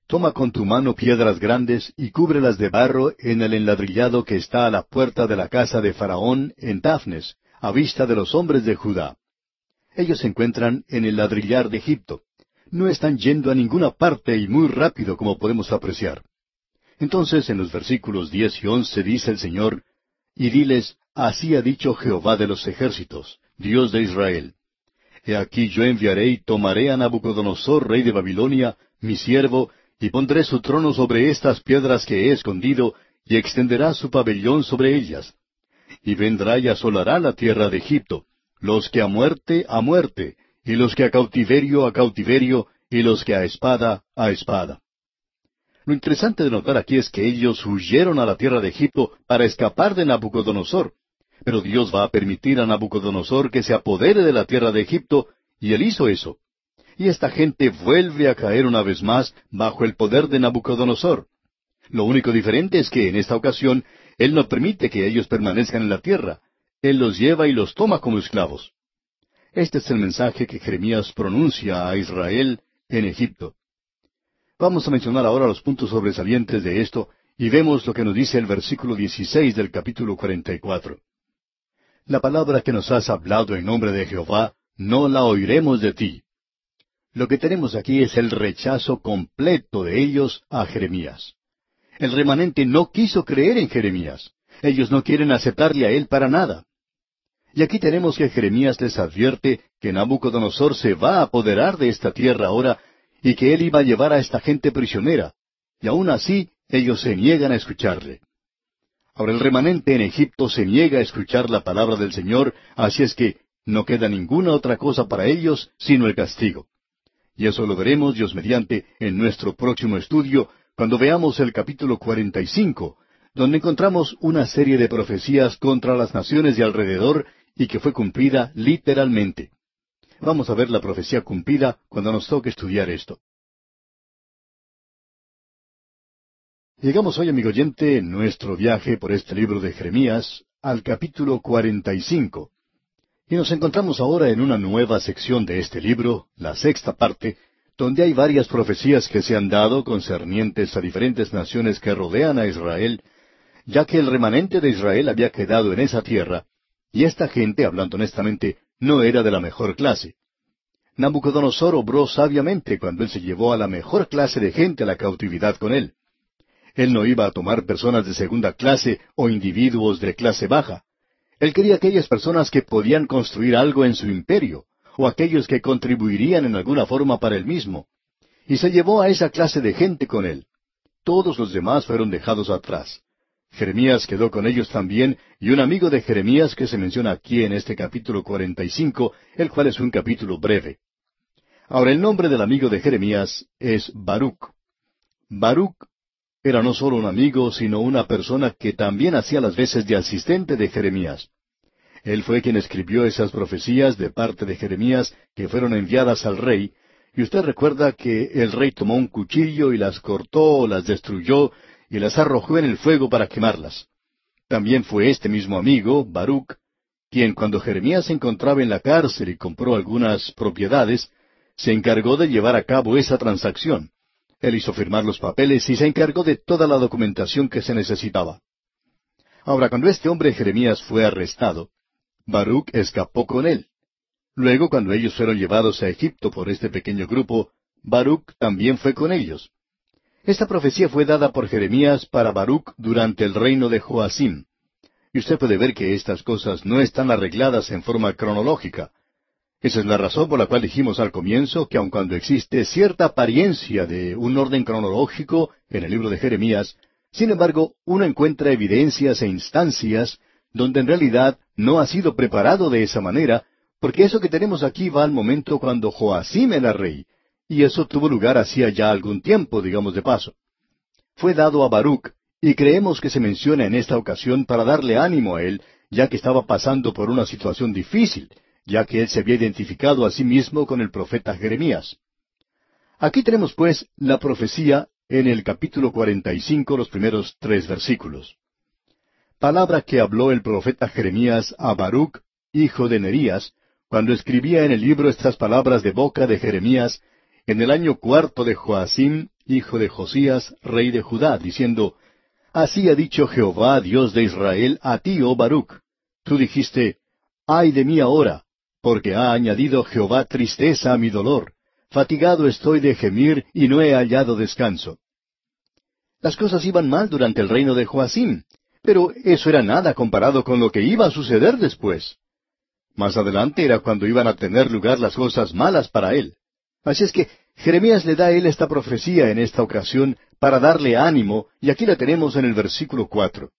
Toma con tu mano piedras grandes y cúbrelas de barro en el enladrillado que está a la puerta de la casa de Faraón en Tafnes, a vista de los hombres de Judá. Ellos se encuentran en el ladrillar de Egipto. No están yendo a ninguna parte y muy rápido como podemos apreciar. Entonces en los versículos diez y once dice el Señor, y diles, Así ha dicho Jehová de los ejércitos, Dios de Israel. He aquí yo enviaré y tomaré a Nabucodonosor, rey de Babilonia, mi siervo, y pondré su trono sobre estas piedras que he escondido, y extenderá su pabellón sobre ellas. Y vendrá y asolará la tierra de Egipto, los que a muerte, a muerte, y los que a cautiverio, a cautiverio, y los que a espada, a espada. Lo interesante de notar aquí es que ellos huyeron a la tierra de Egipto para escapar de Nabucodonosor, pero Dios va a permitir a Nabucodonosor que se apodere de la tierra de Egipto, y él hizo eso. Y esta gente vuelve a caer una vez más bajo el poder de Nabucodonosor. Lo único diferente es que en esta ocasión Él no permite que ellos permanezcan en la tierra. Él los lleva y los toma como esclavos. Este es el mensaje que Jeremías pronuncia a Israel en Egipto. Vamos a mencionar ahora los puntos sobresalientes de esto y vemos lo que nos dice el versículo 16 del capítulo 44 la palabra que nos has hablado en nombre de Jehová, no la oiremos de ti. Lo que tenemos aquí es el rechazo completo de ellos a Jeremías. El remanente no quiso creer en Jeremías. Ellos no quieren aceptarle a él para nada. Y aquí tenemos que Jeremías les advierte que Nabucodonosor se va a apoderar de esta tierra ahora y que él iba a llevar a esta gente prisionera. Y aún así ellos se niegan a escucharle. Ahora el remanente en Egipto se niega a escuchar la palabra del Señor, así es que no queda ninguna otra cosa para ellos sino el castigo. Y eso lo veremos, Dios mediante, en nuestro próximo estudio, cuando veamos el capítulo 45, donde encontramos una serie de profecías contra las naciones de alrededor y que fue cumplida literalmente. Vamos a ver la profecía cumplida cuando nos toque estudiar esto. Llegamos hoy, amigo oyente, en nuestro viaje por este libro de Jeremías, al capítulo 45. Y nos encontramos ahora en una nueva sección de este libro, la sexta parte, donde hay varias profecías que se han dado concernientes a diferentes naciones que rodean a Israel, ya que el remanente de Israel había quedado en esa tierra, y esta gente, hablando honestamente, no era de la mejor clase. Nabucodonosor obró sabiamente cuando él se llevó a la mejor clase de gente a la cautividad con él. Él no iba a tomar personas de segunda clase o individuos de clase baja. Él quería aquellas personas que podían construir algo en su imperio, o aquellos que contribuirían en alguna forma para él mismo. Y se llevó a esa clase de gente con él. Todos los demás fueron dejados atrás. Jeremías quedó con ellos también, y un amigo de Jeremías que se menciona aquí en este capítulo 45, el cual es un capítulo breve. Ahora el nombre del amigo de Jeremías es Baruch. Baruch era no solo un amigo, sino una persona que también hacía las veces de asistente de Jeremías. Él fue quien escribió esas profecías de parte de Jeremías que fueron enviadas al rey, y usted recuerda que el rey tomó un cuchillo y las cortó, las destruyó, y las arrojó en el fuego para quemarlas. También fue este mismo amigo, Baruch, quien cuando Jeremías se encontraba en la cárcel y compró algunas propiedades, se encargó de llevar a cabo esa transacción. Él hizo firmar los papeles y se encargó de toda la documentación que se necesitaba. Ahora, cuando este hombre Jeremías fue arrestado, Baruch escapó con él. Luego, cuando ellos fueron llevados a Egipto por este pequeño grupo, Baruch también fue con ellos. Esta profecía fue dada por Jeremías para Baruch durante el reino de Joacim. Y usted puede ver que estas cosas no están arregladas en forma cronológica. Esa es la razón por la cual dijimos al comienzo que aun cuando existe cierta apariencia de un orden cronológico en el libro de Jeremías, sin embargo, uno encuentra evidencias e instancias donde en realidad no ha sido preparado de esa manera, porque eso que tenemos aquí va al momento cuando Joacim era rey, y eso tuvo lugar hacía ya algún tiempo, digamos de paso. Fue dado a Baruch, y creemos que se menciona en esta ocasión para darle ánimo a él, ya que estaba pasando por una situación difícil, ya que él se había identificado a sí mismo con el profeta Jeremías. Aquí tenemos pues la profecía en el capítulo 45, los primeros tres versículos. Palabra que habló el profeta Jeremías a Baruch, hijo de Nerías, cuando escribía en el libro estas palabras de boca de Jeremías, en el año cuarto de Joacim, hijo de Josías, rey de Judá, diciendo, Así ha dicho Jehová, Dios de Israel, a ti, oh Baruch. Tú dijiste, Ay de mí ahora, porque ha añadido Jehová tristeza a mi dolor. Fatigado estoy de gemir y no he hallado descanso. Las cosas iban mal durante el reino de Joacim, pero eso era nada comparado con lo que iba a suceder después. Más adelante era cuando iban a tener lugar las cosas malas para él. Así es que Jeremías le da a él esta profecía en esta ocasión para darle ánimo, y aquí la tenemos en el versículo cuatro.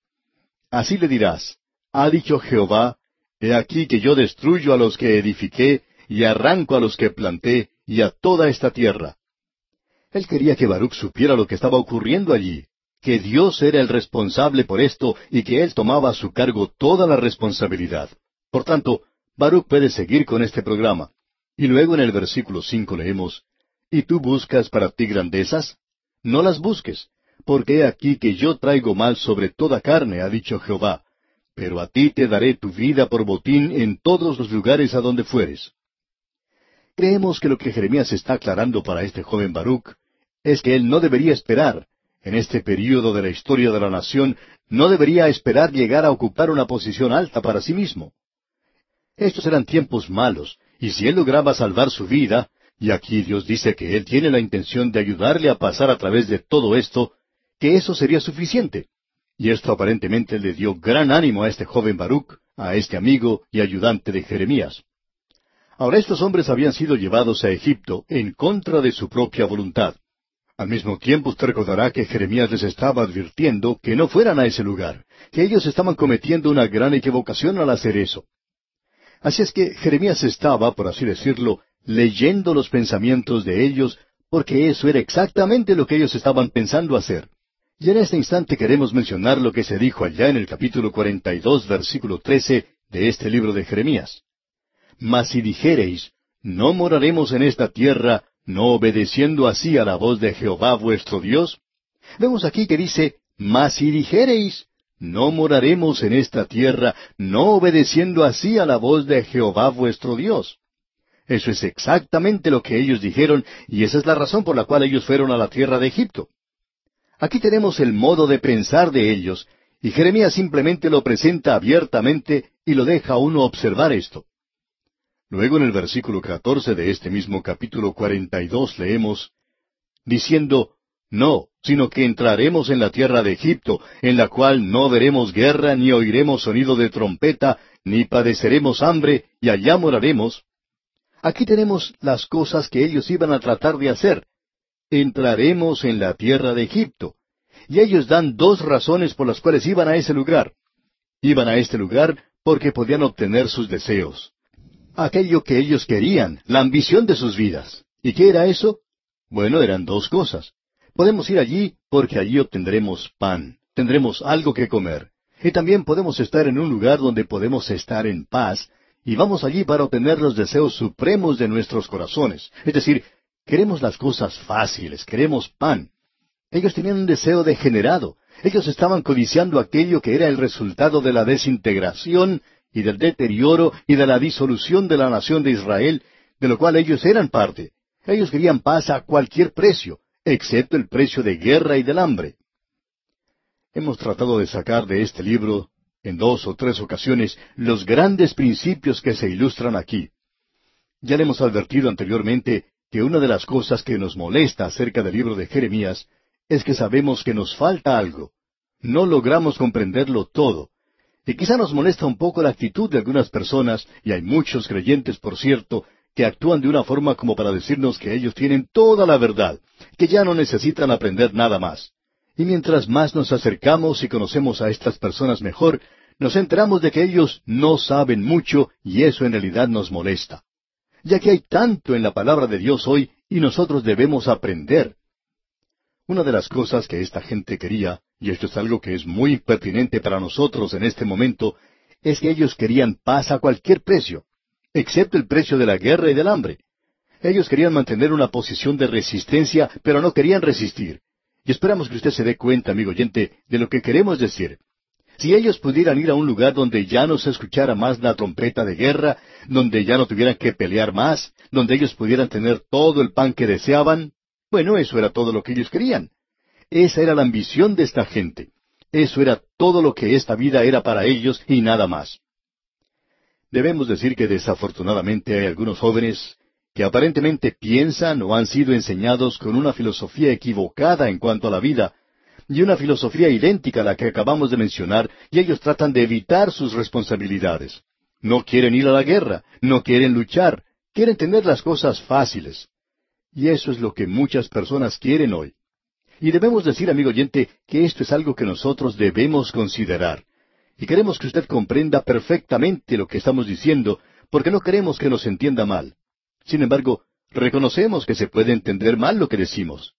Así le dirás, ha dicho Jehová, he aquí que yo destruyo a los que edifiqué, y arranco a los que planté, y a toda esta tierra. Él quería que Baruch supiera lo que estaba ocurriendo allí, que Dios era el responsable por esto y que él tomaba a su cargo toda la responsabilidad. Por tanto, Baruch puede seguir con este programa. Y luego en el versículo cinco leemos, ¿Y tú buscas para ti grandezas? No las busques, porque he aquí que yo traigo mal sobre toda carne, ha dicho Jehová, pero a ti te daré tu vida por botín en todos los lugares a donde fueres. Creemos que lo que Jeremías está aclarando para este joven Baruch es que él no debería esperar, en este período de la historia de la nación, no debería esperar llegar a ocupar una posición alta para sí mismo. Estos eran tiempos malos, y si él lograba salvar su vida, y aquí Dios dice que Él tiene la intención de ayudarle a pasar a través de todo esto, que eso sería suficiente. Y esto aparentemente le dio gran ánimo a este joven Baruch, a este amigo y ayudante de Jeremías. Ahora estos hombres habían sido llevados a Egipto en contra de su propia voluntad. Al mismo tiempo usted recordará que Jeremías les estaba advirtiendo que no fueran a ese lugar, que ellos estaban cometiendo una gran equivocación al hacer eso. Así es que Jeremías estaba, por así decirlo, leyendo los pensamientos de ellos, porque eso era exactamente lo que ellos estaban pensando hacer. Y en este instante queremos mencionar lo que se dijo allá en el capítulo 42, versículo 13 de este libro de Jeremías. Mas si dijereis, no moraremos en esta tierra, no obedeciendo así a la voz de Jehová vuestro Dios. Vemos aquí que dice, mas si dijereis, no moraremos en esta tierra, no obedeciendo así a la voz de Jehová vuestro Dios. Eso es exactamente lo que ellos dijeron y esa es la razón por la cual ellos fueron a la tierra de Egipto. Aquí tenemos el modo de pensar de ellos y Jeremías simplemente lo presenta abiertamente y lo deja a uno observar esto. Luego en el versículo catorce de este mismo capítulo cuarenta y dos leemos, diciendo, No, sino que entraremos en la tierra de Egipto, en la cual no veremos guerra, ni oiremos sonido de trompeta, ni padeceremos hambre, y allá moraremos, Aquí tenemos las cosas que ellos iban a tratar de hacer. Entraremos en la tierra de Egipto. Y ellos dan dos razones por las cuales iban a ese lugar. Iban a este lugar porque podían obtener sus deseos. Aquello que ellos querían, la ambición de sus vidas. ¿Y qué era eso? Bueno, eran dos cosas. Podemos ir allí porque allí obtendremos pan, tendremos algo que comer. Y también podemos estar en un lugar donde podemos estar en paz, y vamos allí para obtener los deseos supremos de nuestros corazones. Es decir, queremos las cosas fáciles, queremos pan. Ellos tenían un deseo degenerado. Ellos estaban codiciando aquello que era el resultado de la desintegración y del deterioro y de la disolución de la nación de Israel, de lo cual ellos eran parte. Ellos querían paz a cualquier precio, excepto el precio de guerra y del hambre. Hemos tratado de sacar de este libro en dos o tres ocasiones los grandes principios que se ilustran aquí. Ya le hemos advertido anteriormente que una de las cosas que nos molesta acerca del libro de Jeremías es que sabemos que nos falta algo. No logramos comprenderlo todo. Y quizá nos molesta un poco la actitud de algunas personas, y hay muchos creyentes, por cierto, que actúan de una forma como para decirnos que ellos tienen toda la verdad, que ya no necesitan aprender nada más. Y mientras más nos acercamos y conocemos a estas personas mejor, nos enteramos de que ellos no saben mucho y eso en realidad nos molesta, ya que hay tanto en la palabra de Dios hoy y nosotros debemos aprender. Una de las cosas que esta gente quería, y esto es algo que es muy pertinente para nosotros en este momento, es que ellos querían paz a cualquier precio, excepto el precio de la guerra y del hambre. Ellos querían mantener una posición de resistencia, pero no querían resistir. Y esperamos que usted se dé cuenta, amigo oyente, de lo que queremos decir. Si ellos pudieran ir a un lugar donde ya no se escuchara más la trompeta de guerra, donde ya no tuvieran que pelear más, donde ellos pudieran tener todo el pan que deseaban, bueno, eso era todo lo que ellos querían. Esa era la ambición de esta gente. Eso era todo lo que esta vida era para ellos y nada más. Debemos decir que desafortunadamente hay algunos jóvenes que aparentemente piensan o han sido enseñados con una filosofía equivocada en cuanto a la vida, y una filosofía idéntica a la que acabamos de mencionar, y ellos tratan de evitar sus responsabilidades. No quieren ir a la guerra, no quieren luchar, quieren tener las cosas fáciles. Y eso es lo que muchas personas quieren hoy. Y debemos decir, amigo oyente, que esto es algo que nosotros debemos considerar. Y queremos que usted comprenda perfectamente lo que estamos diciendo, porque no queremos que nos entienda mal. Sin embargo, reconocemos que se puede entender mal lo que decimos.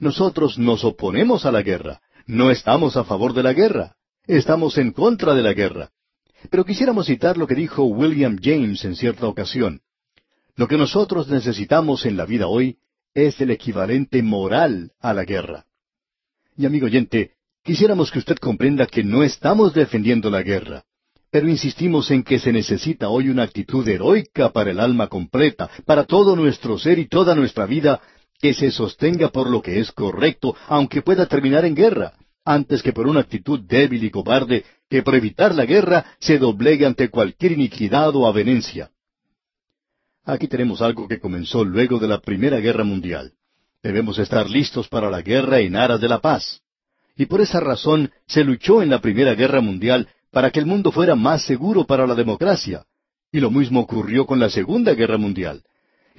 Nosotros nos oponemos a la guerra. No estamos a favor de la guerra. Estamos en contra de la guerra. Pero quisiéramos citar lo que dijo William James en cierta ocasión. Lo que nosotros necesitamos en la vida hoy es el equivalente moral a la guerra. Y amigo oyente, quisiéramos que usted comprenda que no estamos defendiendo la guerra, pero insistimos en que se necesita hoy una actitud heroica para el alma completa, para todo nuestro ser y toda nuestra vida, que se sostenga por lo que es correcto, aunque pueda terminar en guerra, antes que por una actitud débil y cobarde que por evitar la guerra se doblegue ante cualquier iniquidad o avenencia. Aquí tenemos algo que comenzó luego de la Primera Guerra Mundial. Debemos estar listos para la guerra en aras de la paz. Y por esa razón se luchó en la Primera Guerra Mundial para que el mundo fuera más seguro para la democracia. Y lo mismo ocurrió con la Segunda Guerra Mundial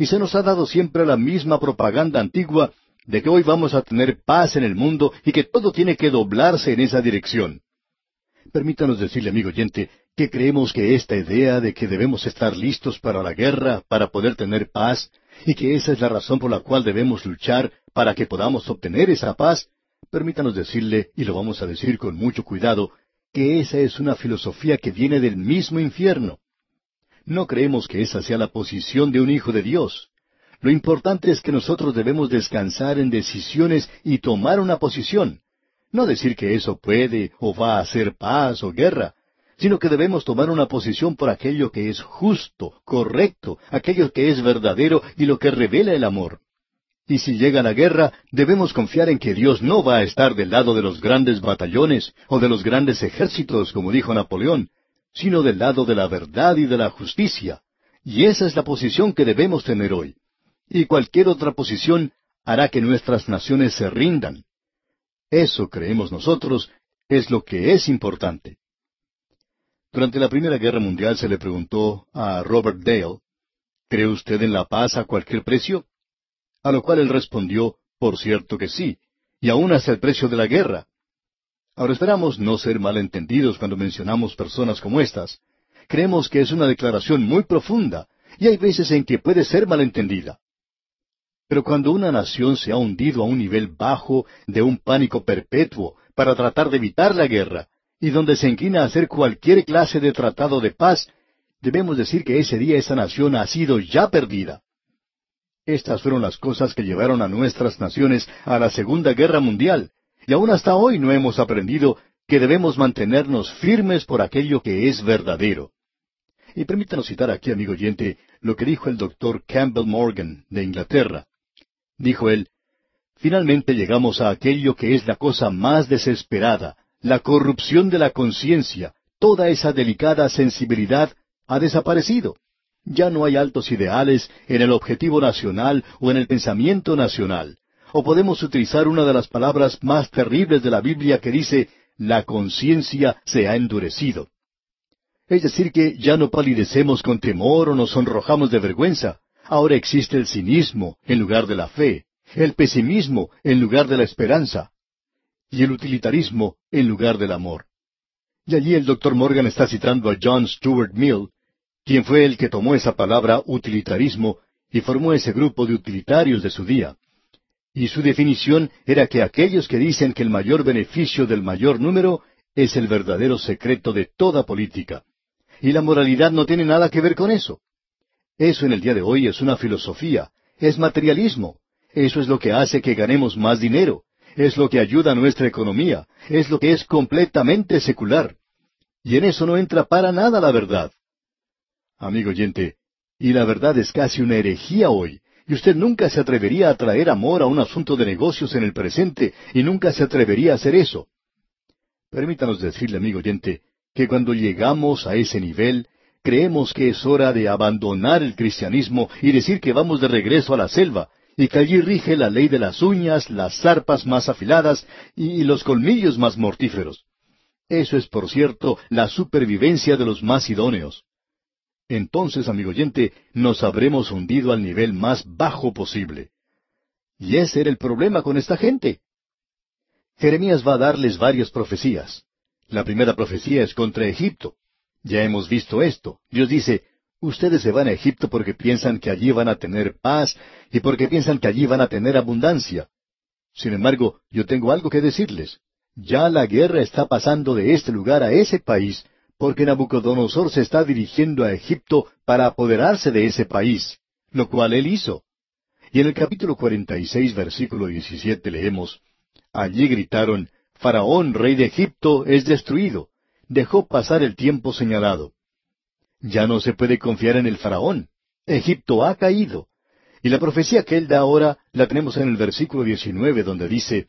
y se nos ha dado siempre la misma propaganda antigua de que hoy vamos a tener paz en el mundo y que todo tiene que doblarse en esa dirección. Permítanos decirle, amigo oyente, que creemos que esta idea de que debemos estar listos para la guerra, para poder tener paz, y que esa es la razón por la cual debemos luchar para que podamos obtener esa paz, permítanos decirle, y lo vamos a decir con mucho cuidado, que esa es una filosofía que viene del mismo infierno. No creemos que esa sea la posición de un hijo de Dios. Lo importante es que nosotros debemos descansar en decisiones y tomar una posición. No decir que eso puede o va a hacer paz o guerra, sino que debemos tomar una posición por aquello que es justo, correcto, aquello que es verdadero y lo que revela el amor. Y si llega la guerra, debemos confiar en que Dios no va a estar del lado de los grandes batallones o de los grandes ejércitos, como dijo Napoleón, sino del lado de la verdad y de la justicia. Y esa es la posición que debemos tener hoy. Y cualquier otra posición hará que nuestras naciones se rindan. Eso creemos nosotros es lo que es importante. Durante la Primera Guerra Mundial se le preguntó a Robert Dale, ¿Cree usted en la paz a cualquier precio? A lo cual él respondió, por cierto que sí, y aún hasta el precio de la guerra. Ahora esperamos no ser malentendidos cuando mencionamos personas como estas. Creemos que es una declaración muy profunda, y hay veces en que puede ser malentendida. Pero cuando una nación se ha hundido a un nivel bajo de un pánico perpetuo para tratar de evitar la guerra, y donde se inclina a hacer cualquier clase de tratado de paz, debemos decir que ese día esa nación ha sido ya perdida. Estas fueron las cosas que llevaron a nuestras naciones a la Segunda Guerra Mundial, y aún hasta hoy no hemos aprendido que debemos mantenernos firmes por aquello que es verdadero. Y permítanos citar aquí, amigo oyente, lo que dijo el doctor Campbell Morgan de Inglaterra. Dijo él, Finalmente llegamos a aquello que es la cosa más desesperada, la corrupción de la conciencia, toda esa delicada sensibilidad ha desaparecido. Ya no hay altos ideales en el objetivo nacional o en el pensamiento nacional o podemos utilizar una de las palabras más terribles de la Biblia que dice, la conciencia se ha endurecido. Es decir, que ya no palidecemos con temor o nos sonrojamos de vergüenza. Ahora existe el cinismo en lugar de la fe, el pesimismo en lugar de la esperanza, y el utilitarismo en lugar del amor. Y allí el doctor Morgan está citando a John Stuart Mill, quien fue el que tomó esa palabra utilitarismo y formó ese grupo de utilitarios de su día. Y su definición era que aquellos que dicen que el mayor beneficio del mayor número es el verdadero secreto de toda política. Y la moralidad no tiene nada que ver con eso. Eso en el día de hoy es una filosofía, es materialismo. Eso es lo que hace que ganemos más dinero, es lo que ayuda a nuestra economía, es lo que es completamente secular. Y en eso no entra para nada la verdad. Amigo oyente, y la verdad es casi una herejía hoy, y usted nunca se atrevería a traer amor a un asunto de negocios en el presente, y nunca se atrevería a hacer eso. Permítanos decirle, amigo oyente, que cuando llegamos a ese nivel, creemos que es hora de abandonar el cristianismo y decir que vamos de regreso a la selva, y que allí rige la ley de las uñas, las zarpas más afiladas y los colmillos más mortíferos. Eso es, por cierto, la supervivencia de los más idóneos. Entonces, amigo oyente, nos habremos hundido al nivel más bajo posible. Y ese era el problema con esta gente. Jeremías va a darles varias profecías. La primera profecía es contra Egipto. Ya hemos visto esto. Dios dice, ustedes se van a Egipto porque piensan que allí van a tener paz y porque piensan que allí van a tener abundancia. Sin embargo, yo tengo algo que decirles. Ya la guerra está pasando de este lugar a ese país porque Nabucodonosor se está dirigiendo a Egipto para apoderarse de ese país, lo cual él hizo. Y en el capítulo 46, versículo 17 leemos, Allí gritaron, Faraón, rey de Egipto, es destruido dejó pasar el tiempo señalado. Ya no se puede confiar en el faraón. Egipto ha caído. Y la profecía que él da ahora la tenemos en el versículo 19 donde dice,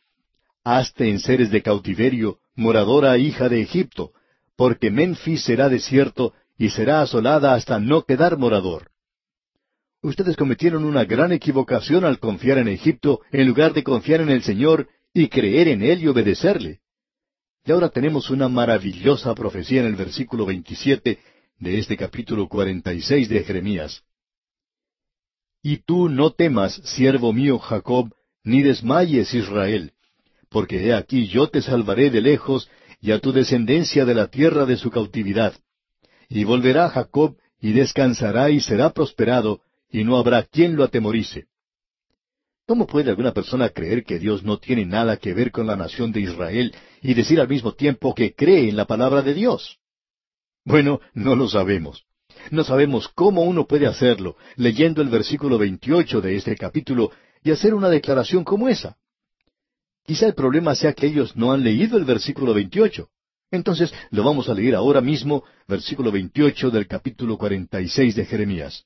Hazte en seres de cautiverio, moradora hija de Egipto, porque Menfis será desierto y será asolada hasta no quedar morador. Ustedes cometieron una gran equivocación al confiar en Egipto en lugar de confiar en el Señor y creer en Él y obedecerle. Y ahora tenemos una maravillosa profecía en el versículo 27 de este capítulo 46 de Jeremías. Y tú no temas, siervo mío Jacob, ni desmayes Israel, porque he aquí yo te salvaré de lejos y a tu descendencia de la tierra de su cautividad. Y volverá Jacob y descansará y será prosperado, y no habrá quien lo atemorice. ¿Cómo puede alguna persona creer que Dios no tiene nada que ver con la nación de Israel y decir al mismo tiempo que cree en la palabra de Dios? Bueno, no lo sabemos. No sabemos cómo uno puede hacerlo leyendo el versículo 28 de este capítulo y hacer una declaración como esa. Quizá el problema sea que ellos no han leído el versículo 28. Entonces lo vamos a leer ahora mismo, versículo 28 del capítulo 46 de Jeremías.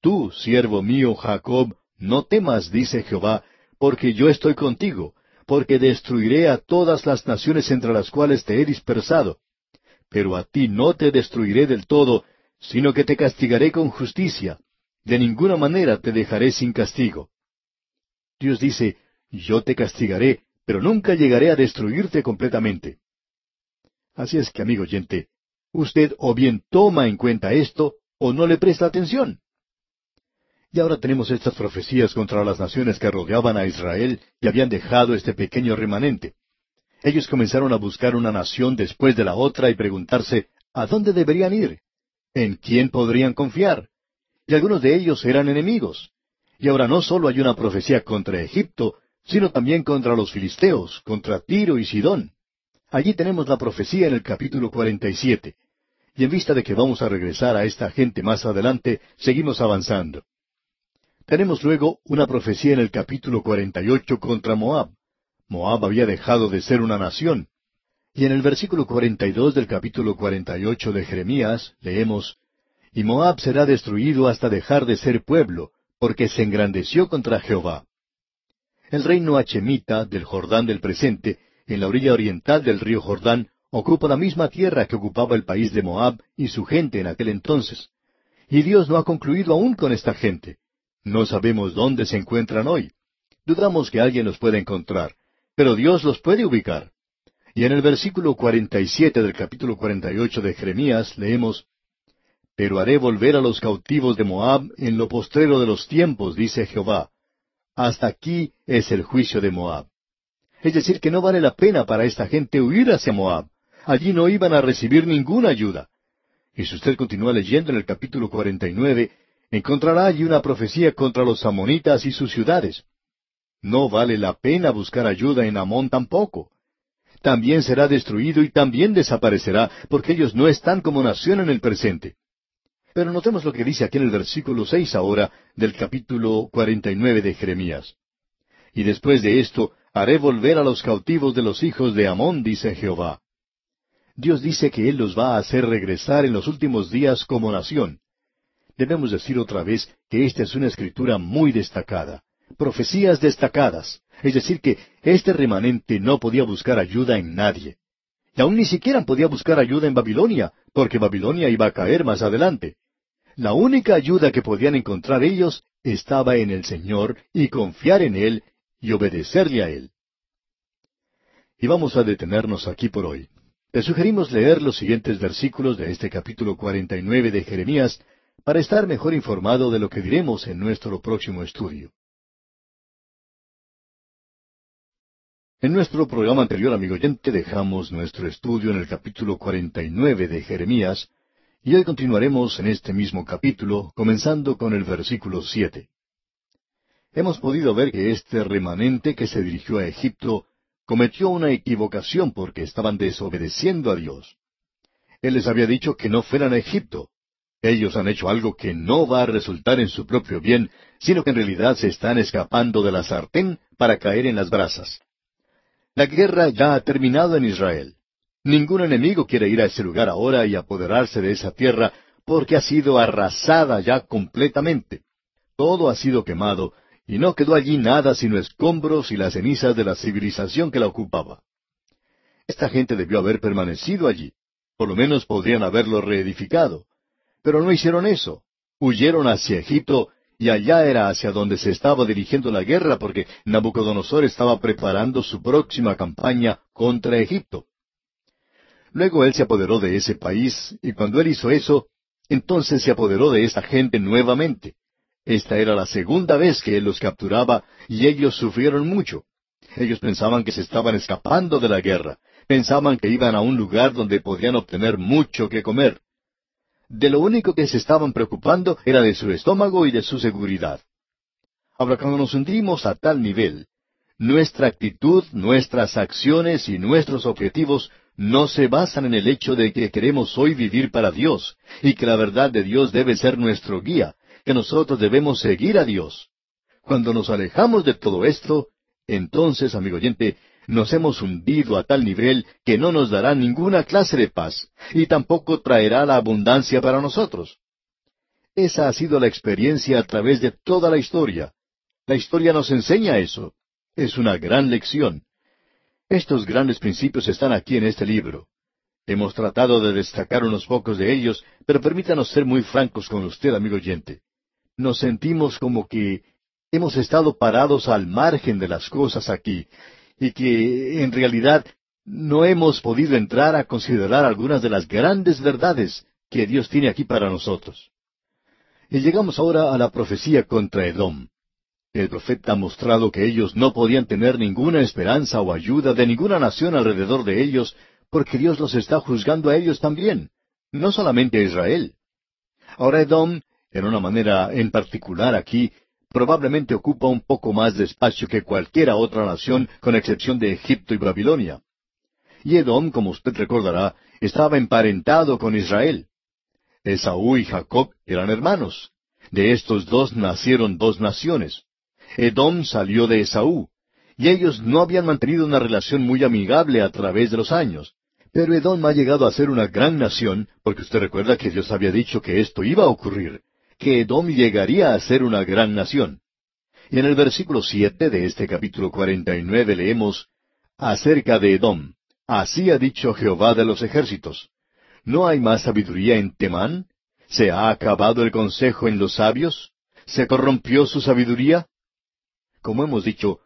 Tú, siervo mío Jacob, no temas, dice Jehová, porque yo estoy contigo, porque destruiré a todas las naciones entre las cuales te he dispersado. Pero a ti no te destruiré del todo, sino que te castigaré con justicia. De ninguna manera te dejaré sin castigo. Dios dice, yo te castigaré, pero nunca llegaré a destruirte completamente. Así es que, amigo oyente, usted o bien toma en cuenta esto, o no le presta atención. Y ahora tenemos estas profecías contra las naciones que rodeaban a Israel y habían dejado este pequeño remanente. Ellos comenzaron a buscar una nación después de la otra y preguntarse, ¿a dónde deberían ir? ¿En quién podrían confiar? Y algunos de ellos eran enemigos. Y ahora no solo hay una profecía contra Egipto, sino también contra los filisteos, contra Tiro y Sidón. Allí tenemos la profecía en el capítulo 47. Y en vista de que vamos a regresar a esta gente más adelante, seguimos avanzando. Tenemos luego una profecía en el capítulo 48 contra Moab. Moab había dejado de ser una nación. Y en el versículo 42 del capítulo 48 de Jeremías leemos, Y Moab será destruido hasta dejar de ser pueblo, porque se engrandeció contra Jehová. El reino hachemita del Jordán del presente, en la orilla oriental del río Jordán, ocupa la misma tierra que ocupaba el país de Moab y su gente en aquel entonces. Y Dios no ha concluido aún con esta gente. No sabemos dónde se encuentran hoy. Dudamos que alguien los pueda encontrar, pero Dios los puede ubicar. Y en el versículo 47 del capítulo 48 de Jeremías leemos, Pero haré volver a los cautivos de Moab en lo postrero de los tiempos, dice Jehová. Hasta aquí es el juicio de Moab. Es decir, que no vale la pena para esta gente huir hacia Moab, Allí no iban a recibir ninguna ayuda. Y si usted continúa leyendo en el capítulo 49, encontrará allí una profecía contra los amonitas y sus ciudades. No vale la pena buscar ayuda en Amón tampoco. También será destruido y también desaparecerá, porque ellos no están como nación en el presente. Pero notemos lo que dice aquí en el versículo seis ahora del capítulo cuarenta y nueve de Jeremías. Y después de esto haré volver a los cautivos de los hijos de Amón, dice Jehová. Dios dice que Él los va a hacer regresar en los últimos días como nación. Debemos decir otra vez que esta es una escritura muy destacada, profecías destacadas, es decir, que este remanente no podía buscar ayuda en nadie. Y aún ni siquiera podía buscar ayuda en Babilonia, porque Babilonia iba a caer más adelante. La única ayuda que podían encontrar ellos estaba en el Señor y confiar en Él y obedecerle a Él. Y vamos a detenernos aquí por hoy. Le sugerimos leer los siguientes versículos de este capítulo 49 de Jeremías para estar mejor informado de lo que diremos en nuestro próximo estudio. En nuestro programa anterior, amigo oyente, dejamos nuestro estudio en el capítulo 49 de Jeremías, y hoy continuaremos en este mismo capítulo, comenzando con el versículo siete. Hemos podido ver que este remanente que se dirigió a Egipto cometió una equivocación porque estaban desobedeciendo a Dios. Él les había dicho que no fueran a Egipto. Ellos han hecho algo que no va a resultar en su propio bien, sino que en realidad se están escapando de la sartén para caer en las brasas. La guerra ya ha terminado en Israel. Ningún enemigo quiere ir a ese lugar ahora y apoderarse de esa tierra porque ha sido arrasada ya completamente. Todo ha sido quemado y no quedó allí nada sino escombros y las cenizas de la civilización que la ocupaba. Esta gente debió haber permanecido allí. Por lo menos podrían haberlo reedificado. Pero no hicieron eso. Huyeron hacia Egipto y allá era hacia donde se estaba dirigiendo la guerra porque Nabucodonosor estaba preparando su próxima campaña contra Egipto. Luego él se apoderó de ese país, y cuando él hizo eso, entonces se apoderó de esta gente nuevamente. Esta era la segunda vez que él los capturaba, y ellos sufrieron mucho. Ellos pensaban que se estaban escapando de la guerra, pensaban que iban a un lugar donde podían obtener mucho que comer de lo único que se estaban preocupando era de su estómago y de su seguridad. Ahora, cuando nos hundimos a tal nivel, nuestra actitud, nuestras acciones y nuestros objetivos no se basan en el hecho de que queremos hoy vivir para Dios y que la verdad de Dios debe ser nuestro guía, que nosotros debemos seguir a Dios. Cuando nos alejamos de todo esto, entonces, amigo oyente, nos hemos hundido a tal nivel que no nos dará ninguna clase de paz y tampoco traerá la abundancia para nosotros. Esa ha sido la experiencia a través de toda la historia. La historia nos enseña eso. Es una gran lección. Estos grandes principios están aquí en este libro. Hemos tratado de destacar unos pocos de ellos, pero permítanos ser muy francos con usted, amigo oyente. Nos sentimos como que hemos estado parados al margen de las cosas aquí, y que en realidad no hemos podido entrar a considerar algunas de las grandes verdades que Dios tiene aquí para nosotros. Y llegamos ahora a la profecía contra Edom. El profeta ha mostrado que ellos no podían tener ninguna esperanza o ayuda de ninguna nación alrededor de ellos, porque Dios los está juzgando a ellos también, no solamente a Israel. Ahora Edom, en una manera en particular aquí, probablemente ocupa un poco más de espacio que cualquiera otra nación, con excepción de Egipto y Babilonia. Y Edom, como usted recordará, estaba emparentado con Israel. Esaú y Jacob eran hermanos. De estos dos nacieron dos naciones. Edom salió de Esaú, y ellos no habían mantenido una relación muy amigable a través de los años. Pero Edom ha llegado a ser una gran nación, porque usted recuerda que Dios había dicho que esto iba a ocurrir que Edom llegaría a ser una gran nación. Y en el versículo siete de este capítulo cuarenta y nueve leemos acerca de Edom. Así ha dicho Jehová de los ejércitos. ¿No hay más sabiduría en Temán? ¿Se ha acabado el consejo en los sabios? ¿Se corrompió su sabiduría? Como hemos dicho,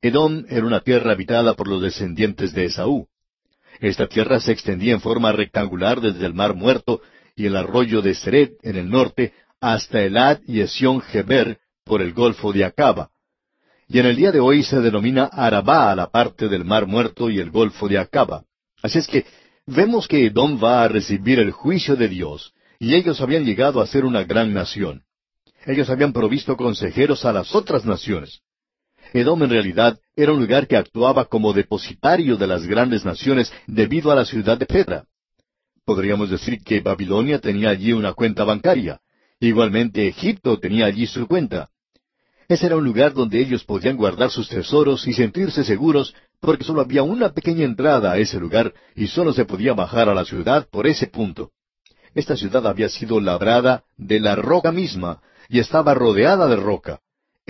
Edom era una tierra habitada por los descendientes de Esaú. Esta tierra se extendía en forma rectangular desde el mar muerto y el arroyo de Seret en el norte hasta Elad y Esión Geber por el Golfo de Acaba. Y en el día de hoy se denomina Arabá a la parte del Mar Muerto y el Golfo de Acaba. Así es que Vemos que Edom va a recibir el juicio de Dios, y ellos habían llegado a ser una gran nación. Ellos habían provisto consejeros a las otras naciones. Edom en realidad era un lugar que actuaba como depositario de las grandes naciones debido a la ciudad de Petra. Podríamos decir que Babilonia tenía allí una cuenta bancaria. Igualmente Egipto tenía allí su cuenta. Ese era un lugar donde ellos podían guardar sus tesoros y sentirse seguros porque solo había una pequeña entrada a ese lugar y solo se podía bajar a la ciudad por ese punto. Esta ciudad había sido labrada de la roca misma y estaba rodeada de roca.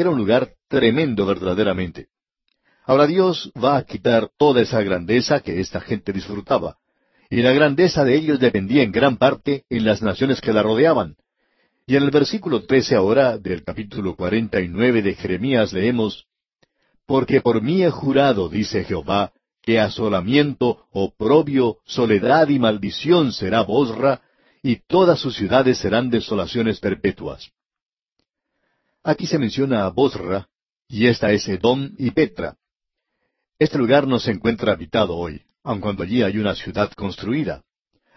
Era un lugar tremendo verdaderamente. Ahora Dios va a quitar toda esa grandeza que esta gente disfrutaba. Y la grandeza de ellos dependía en gran parte en las naciones que la rodeaban. Y en el versículo trece ahora del capítulo cuarenta y nueve de Jeremías leemos Porque por mí he jurado, dice Jehová, que asolamiento, oprobio, soledad y maldición será Bosra, y todas sus ciudades serán desolaciones perpetuas. Aquí se menciona a Bosra, y esta es Edom y Petra. Este lugar no se encuentra habitado hoy, aun cuando allí hay una ciudad construida.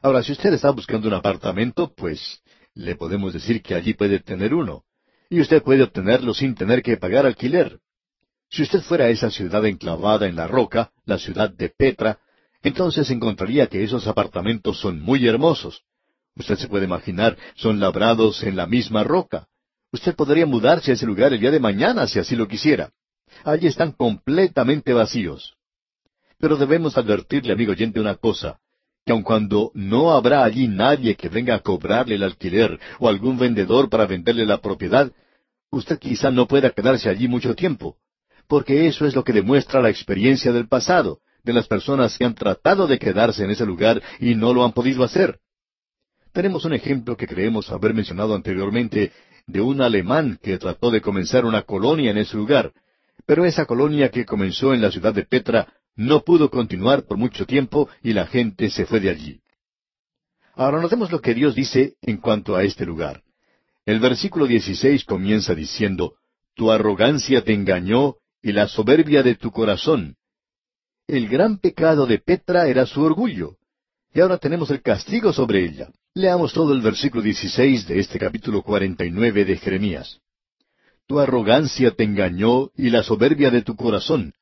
Ahora, si usted está buscando un apartamento, pues le podemos decir que allí puede tener uno, y usted puede obtenerlo sin tener que pagar alquiler. Si usted fuera a esa ciudad enclavada en la roca, la ciudad de Petra, entonces encontraría que esos apartamentos son muy hermosos. Usted se puede imaginar, son labrados en la misma roca. Usted podría mudarse a ese lugar el día de mañana si así lo quisiera. Allí están completamente vacíos. Pero debemos advertirle, amigo oyente, una cosa, que aun cuando no habrá allí nadie que venga a cobrarle el alquiler o algún vendedor para venderle la propiedad, usted quizá no pueda quedarse allí mucho tiempo, porque eso es lo que demuestra la experiencia del pasado, de las personas que han tratado de quedarse en ese lugar y no lo han podido hacer. Tenemos un ejemplo que creemos haber mencionado anteriormente de un alemán que trató de comenzar una colonia en ese lugar, pero esa colonia que comenzó en la ciudad de Petra no pudo continuar por mucho tiempo y la gente se fue de allí. Ahora notemos lo que Dios dice en cuanto a este lugar. El versículo 16 comienza diciendo, Tu arrogancia te engañó y la soberbia de tu corazón. El gran pecado de Petra era su orgullo. Y ahora tenemos el castigo sobre ella. Leamos todo el versículo 16 de este capítulo 49 de Jeremías. Tu arrogancia te engañó y la soberbia de tu corazón.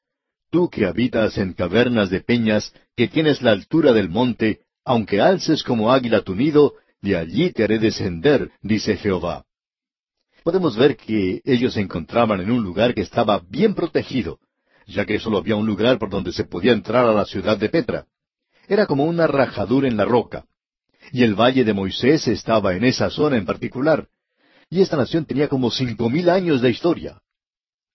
Tú que habitas en cavernas de peñas, que tienes la altura del monte, aunque alces como águila tu nido, de allí te haré descender, dice Jehová. Podemos ver que ellos se encontraban en un lugar que estaba bien protegido, ya que solo había un lugar por donde se podía entrar a la ciudad de Petra. Era como una rajadura en la roca. Y el valle de Moisés estaba en esa zona en particular. Y esta nación tenía como cinco mil años de historia.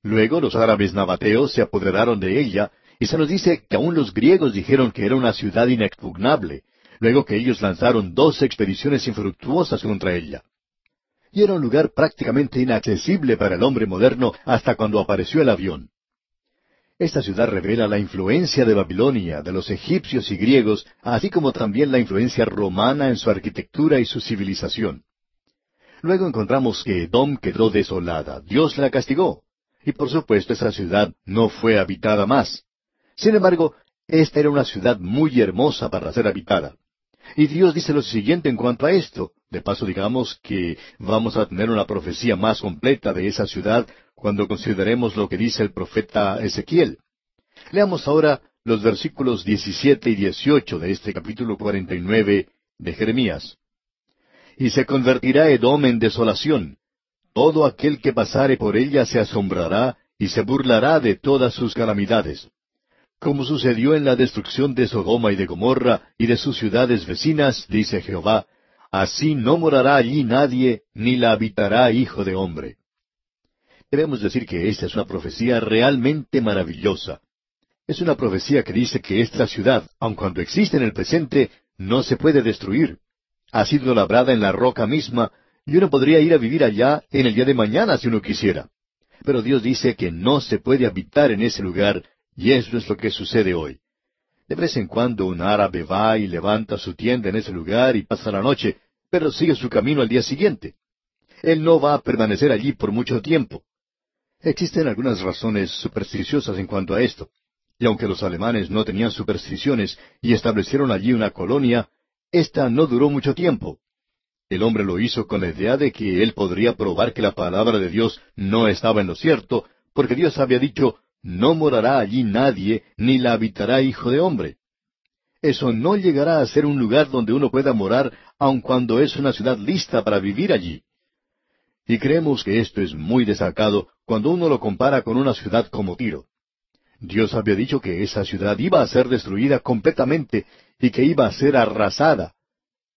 Luego los árabes nabateos se apoderaron de ella, y se nos dice que aún los griegos dijeron que era una ciudad inexpugnable, luego que ellos lanzaron dos expediciones infructuosas contra ella. Y era un lugar prácticamente inaccesible para el hombre moderno hasta cuando apareció el avión. Esta ciudad revela la influencia de Babilonia, de los egipcios y griegos, así como también la influencia romana en su arquitectura y su civilización. Luego encontramos que Edom quedó desolada. Dios la castigó. Y por supuesto esa ciudad no fue habitada más. Sin embargo, esta era una ciudad muy hermosa para ser habitada. Y Dios dice lo siguiente en cuanto a esto. De paso digamos que vamos a tener una profecía más completa de esa ciudad cuando consideremos lo que dice el profeta Ezequiel. Leamos ahora los versículos 17 y 18 de este capítulo 49 de Jeremías. Y se convertirá Edom en desolación. Todo aquel que pasare por ella se asombrará y se burlará de todas sus calamidades. Como sucedió en la destrucción de Sodoma y de Gomorra y de sus ciudades vecinas, dice Jehová, así no morará allí nadie, ni la habitará hijo de hombre. Debemos decir que esta es una profecía realmente maravillosa. Es una profecía que dice que esta ciudad, aun cuando existe en el presente, no se puede destruir. Ha sido labrada en la roca misma, y uno podría ir a vivir allá en el día de mañana si uno quisiera. Pero Dios dice que no se puede habitar en ese lugar, y eso es lo que sucede hoy. De vez en cuando un árabe va y levanta su tienda en ese lugar y pasa la noche, pero sigue su camino al día siguiente. Él no va a permanecer allí por mucho tiempo. Existen algunas razones supersticiosas en cuanto a esto. y aunque los alemanes no tenían supersticiones y establecieron allí una colonia, ésta no duró mucho tiempo. El hombre lo hizo con la idea de que él podría probar que la palabra de Dios no estaba en lo cierto, porque Dios había dicho, no morará allí nadie, ni la habitará hijo de hombre. Eso no llegará a ser un lugar donde uno pueda morar, aun cuando es una ciudad lista para vivir allí. Y creemos que esto es muy destacado cuando uno lo compara con una ciudad como Tiro. Dios había dicho que esa ciudad iba a ser destruida completamente y que iba a ser arrasada,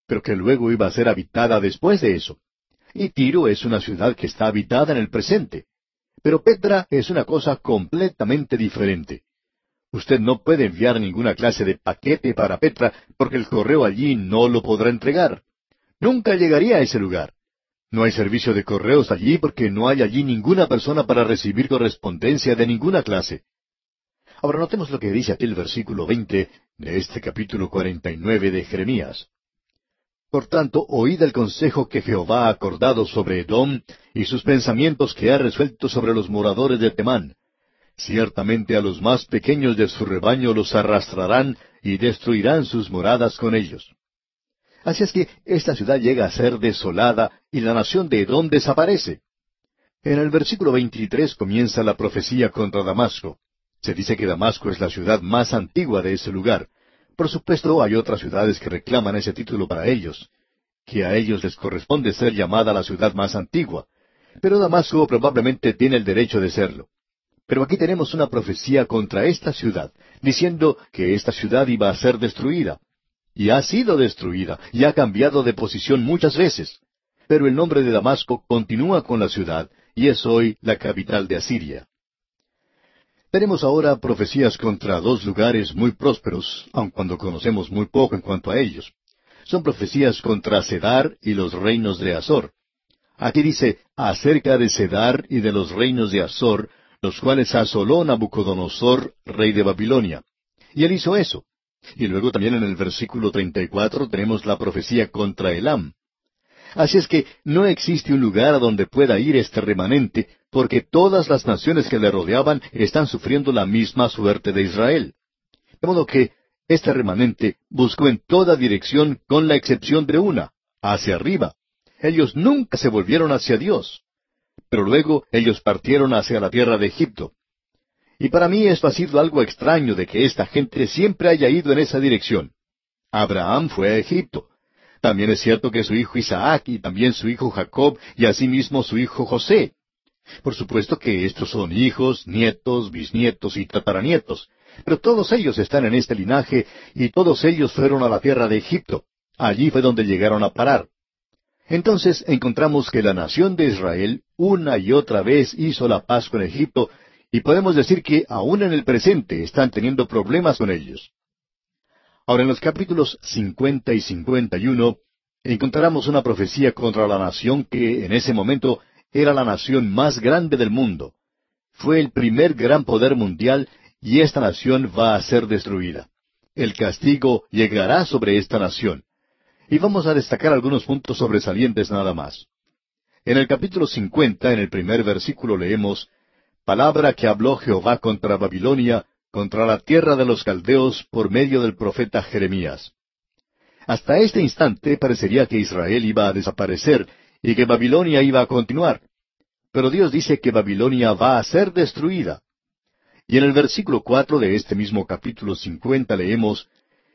pero que luego iba a ser habitada después de eso. Y Tiro es una ciudad que está habitada en el presente. Pero Petra es una cosa completamente diferente. Usted no puede enviar ninguna clase de paquete para Petra porque el correo allí no lo podrá entregar. Nunca llegaría a ese lugar. No hay servicio de correos allí porque no hay allí ninguna persona para recibir correspondencia de ninguna clase. Ahora notemos lo que dice aquí el versículo veinte de este capítulo cuarenta y nueve de Jeremías. Por tanto, oíd el consejo que Jehová ha acordado sobre Edom y sus pensamientos que ha resuelto sobre los moradores de Temán. Ciertamente a los más pequeños de su rebaño los arrastrarán y destruirán sus moradas con ellos. Así es que esta ciudad llega a ser desolada y la nación de Edom desaparece. En el versículo 23 comienza la profecía contra Damasco. Se dice que Damasco es la ciudad más antigua de ese lugar, por supuesto, hay otras ciudades que reclaman ese título para ellos, que a ellos les corresponde ser llamada la ciudad más antigua, pero Damasco probablemente tiene el derecho de serlo. Pero aquí tenemos una profecía contra esta ciudad, diciendo que esta ciudad iba a ser destruida. Y ha sido destruida, y ha cambiado de posición muchas veces. Pero el nombre de Damasco continúa con la ciudad, y es hoy la capital de Asiria. Tenemos ahora profecías contra dos lugares muy prósperos, aun cuando conocemos muy poco en cuanto a ellos. Son profecías contra Cedar y los reinos de Azor. Aquí dice, acerca de Cedar y de los reinos de Azor, los cuales asoló Nabucodonosor, rey de Babilonia. Y él hizo eso. Y luego también en el versículo 34 tenemos la profecía contra Elam. Así es que no existe un lugar a donde pueda ir este remanente, porque todas las naciones que le rodeaban están sufriendo la misma suerte de Israel. De modo que este remanente buscó en toda dirección con la excepción de una, hacia arriba. Ellos nunca se volvieron hacia Dios. Pero luego ellos partieron hacia la tierra de Egipto. Y para mí esto ha sido algo extraño de que esta gente siempre haya ido en esa dirección. Abraham fue a Egipto. También es cierto que su hijo Isaac y también su hijo Jacob y asimismo su hijo José. Por supuesto que estos son hijos, nietos, bisnietos y tataranietos, pero todos ellos están en este linaje y todos ellos fueron a la tierra de Egipto. Allí fue donde llegaron a parar. Entonces encontramos que la nación de Israel una y otra vez hizo la paz con Egipto y podemos decir que aún en el presente están teniendo problemas con ellos. Ahora, en los capítulos 50 y 51 encontramos una profecía contra la nación que en ese momento era la nación más grande del mundo. Fue el primer gran poder mundial y esta nación va a ser destruida. El castigo llegará sobre esta nación. Y vamos a destacar algunos puntos sobresalientes nada más. En el capítulo 50, en el primer versículo leemos, Palabra que habló Jehová contra Babilonia, contra la tierra de los caldeos por medio del profeta Jeremías. Hasta este instante parecería que Israel iba a desaparecer y que Babilonia iba a continuar. Pero Dios dice que Babilonia va a ser destruida. Y en el versículo cuatro de este mismo capítulo cincuenta leemos,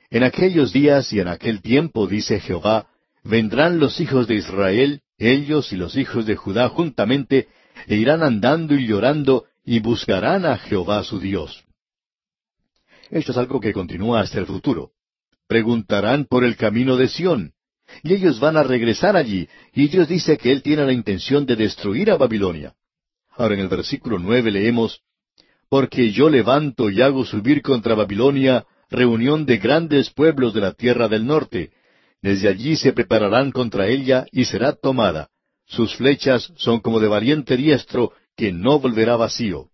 En aquellos días y en aquel tiempo, dice Jehová, vendrán los hijos de Israel, ellos y los hijos de Judá juntamente, e irán andando y llorando, y buscarán a Jehová su Dios. Esto es algo que continúa hasta el futuro. Preguntarán por el camino de Sión. Y ellos van a regresar allí, y Dios dice que Él tiene la intención de destruir a Babilonia. Ahora en el versículo nueve leemos, Porque yo levanto y hago subir contra Babilonia reunión de grandes pueblos de la tierra del norte. Desde allí se prepararán contra ella y será tomada. Sus flechas son como de valiente diestro que no volverá vacío.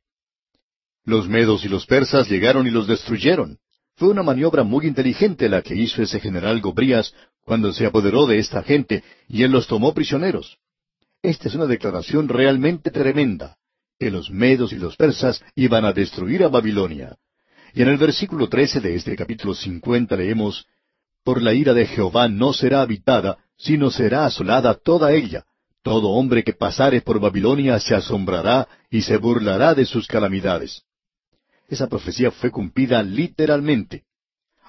Los medos y los persas llegaron y los destruyeron. Fue una maniobra muy inteligente la que hizo ese general Gobrías cuando se apoderó de esta gente y él los tomó prisioneros. Esta es una declaración realmente tremenda, que los medos y los persas iban a destruir a Babilonia. Y en el versículo trece de este capítulo cincuenta leemos, Por la ira de Jehová no será habitada, sino será asolada toda ella. Todo hombre que pasare por Babilonia se asombrará y se burlará de sus calamidades. Esa profecía fue cumplida literalmente.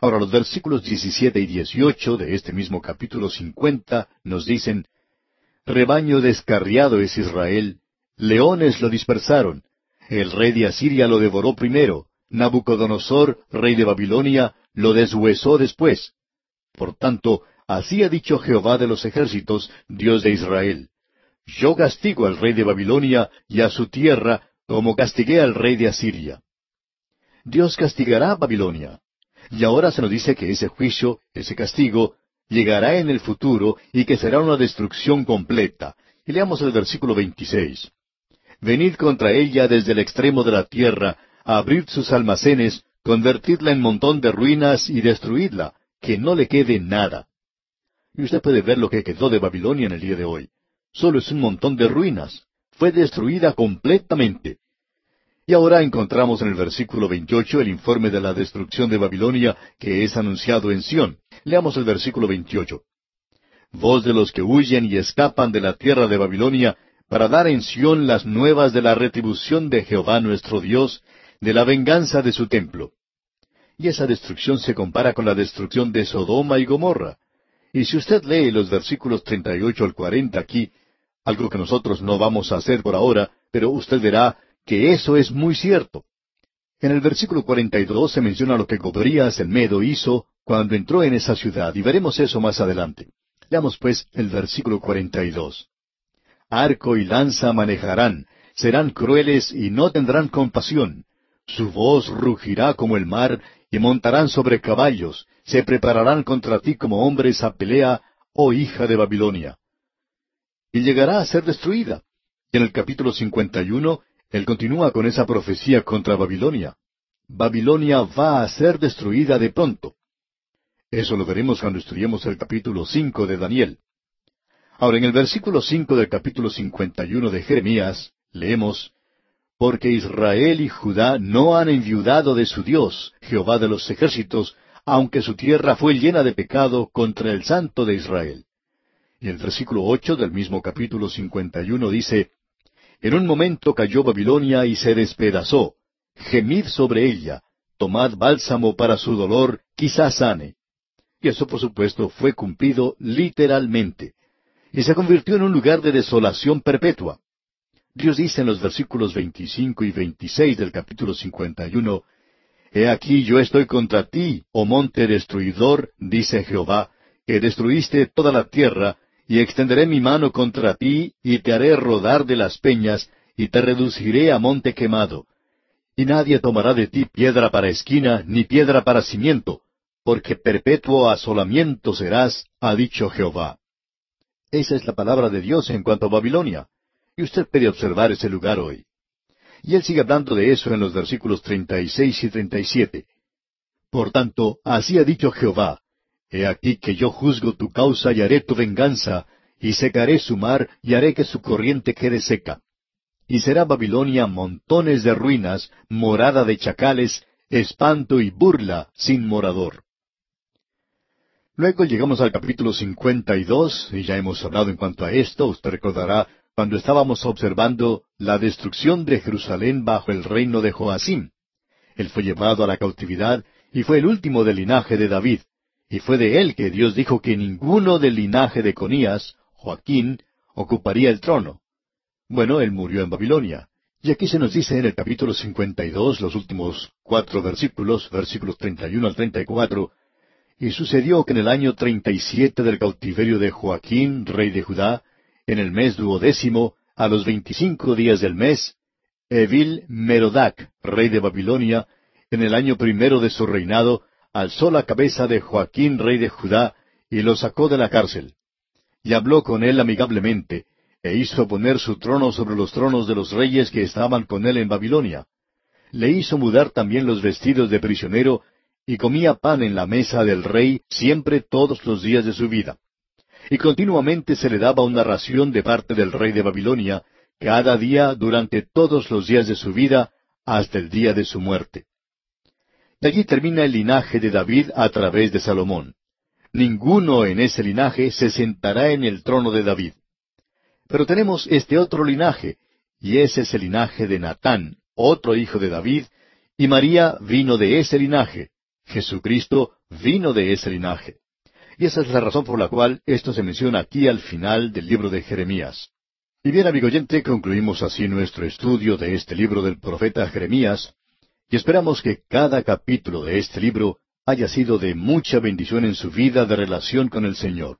Ahora los versículos 17 y 18 de este mismo capítulo 50 nos dicen, Rebaño descarriado es Israel, leones lo dispersaron, el rey de Asiria lo devoró primero, Nabucodonosor, rey de Babilonia, lo deshuesó después. Por tanto, así ha dicho Jehová de los ejércitos, Dios de Israel. Yo castigo al rey de Babilonia y a su tierra como castigué al rey de Asiria. Dios castigará a Babilonia. Y ahora se nos dice que ese juicio, ese castigo, llegará en el futuro y que será una destrucción completa. Y leamos el versículo 26. Venid contra ella desde el extremo de la tierra, abrid sus almacenes, convertidla en montón de ruinas y destruidla, que no le quede nada. Y usted puede ver lo que quedó de Babilonia en el día de hoy. Solo es un montón de ruinas. Fue destruida completamente. Y ahora encontramos en el versículo 28 el informe de la destrucción de Babilonia que es anunciado en Sión. Leamos el versículo 28. Voz de los que huyen y escapan de la tierra de Babilonia, para dar en Sión las nuevas de la retribución de Jehová nuestro Dios, de la venganza de su templo. Y esa destrucción se compara con la destrucción de Sodoma y Gomorra. Y si usted lee los versículos 38 al 40 aquí, algo que nosotros no vamos a hacer por ahora, pero usted verá que eso es muy cierto. En el versículo 42 se menciona lo que Gobrías el Medo hizo cuando entró en esa ciudad, y veremos eso más adelante. Leamos pues el versículo 42. Arco y lanza manejarán, serán crueles y no tendrán compasión. Su voz rugirá como el mar, y montarán sobre caballos, se prepararán contra ti como hombres a pelea, oh hija de Babilonia. Y llegará a ser destruida. En el capítulo 51 él continúa con esa profecía contra Babilonia. Babilonia va a ser destruida de pronto. Eso lo veremos cuando estudiemos el capítulo cinco de Daniel. Ahora, en el versículo cinco del capítulo cincuenta y uno de Jeremías, leemos Porque Israel y Judá no han enviudado de su Dios, Jehová de los ejércitos, aunque su tierra fue llena de pecado contra el Santo de Israel. Y el versículo ocho del mismo capítulo cincuenta y uno dice en un momento cayó Babilonia y se despedazó. Gemid sobre ella, tomad bálsamo para su dolor, quizás sane. Y eso, por supuesto, fue cumplido literalmente. Y se convirtió en un lugar de desolación perpetua. Dios dice en los versículos 25 y 26 del capítulo 51, He aquí yo estoy contra ti, oh monte destruidor, dice Jehová, que destruiste toda la tierra, y extenderé mi mano contra ti, y te haré rodar de las peñas, y te reduciré a monte quemado. Y nadie tomará de ti piedra para esquina, ni piedra para cimiento, porque perpetuo asolamiento serás, ha dicho Jehová. Esa es la palabra de Dios en cuanto a Babilonia. Y usted puede observar ese lugar hoy. Y él sigue hablando de eso en los versículos treinta y seis y treinta y siete. Por tanto, así ha dicho Jehová, He aquí que yo juzgo tu causa y haré tu venganza, y secaré su mar y haré que su corriente quede seca. Y será Babilonia montones de ruinas, morada de chacales, espanto y burla sin morador. Luego llegamos al capítulo 52, y ya hemos hablado en cuanto a esto, usted recordará cuando estábamos observando la destrucción de Jerusalén bajo el reino de Joacim. Él fue llevado a la cautividad y fue el último del linaje de David, y fue de él que Dios dijo que ninguno del linaje de Conías, Joaquín, ocuparía el trono. Bueno, él murió en Babilonia. Y aquí se nos dice en el capítulo 52, los últimos cuatro versículos, versículos 31 al 34, y sucedió que en el año treinta y siete del cautiverio de Joaquín, rey de Judá, en el mes duodécimo, a los veinticinco días del mes, Evil Merodac, rey de Babilonia, en el año primero de su reinado, alzó la cabeza de Joaquín, rey de Judá, y lo sacó de la cárcel. Y habló con él amigablemente, e hizo poner su trono sobre los tronos de los reyes que estaban con él en Babilonia. Le hizo mudar también los vestidos de prisionero, y comía pan en la mesa del rey siempre todos los días de su vida. Y continuamente se le daba una ración de parte del rey de Babilonia, cada día durante todos los días de su vida, hasta el día de su muerte. De allí termina el linaje de David a través de Salomón. Ninguno en ese linaje se sentará en el trono de David. Pero tenemos este otro linaje, y ese es el linaje de Natán, otro hijo de David, y María vino de ese linaje. Jesucristo vino de ese linaje. Y esa es la razón por la cual esto se menciona aquí al final del libro de Jeremías. Y bien, amigo oyente, concluimos así nuestro estudio de este libro del profeta Jeremías, y esperamos que cada capítulo de este libro haya sido de mucha bendición en su vida de relación con el Señor.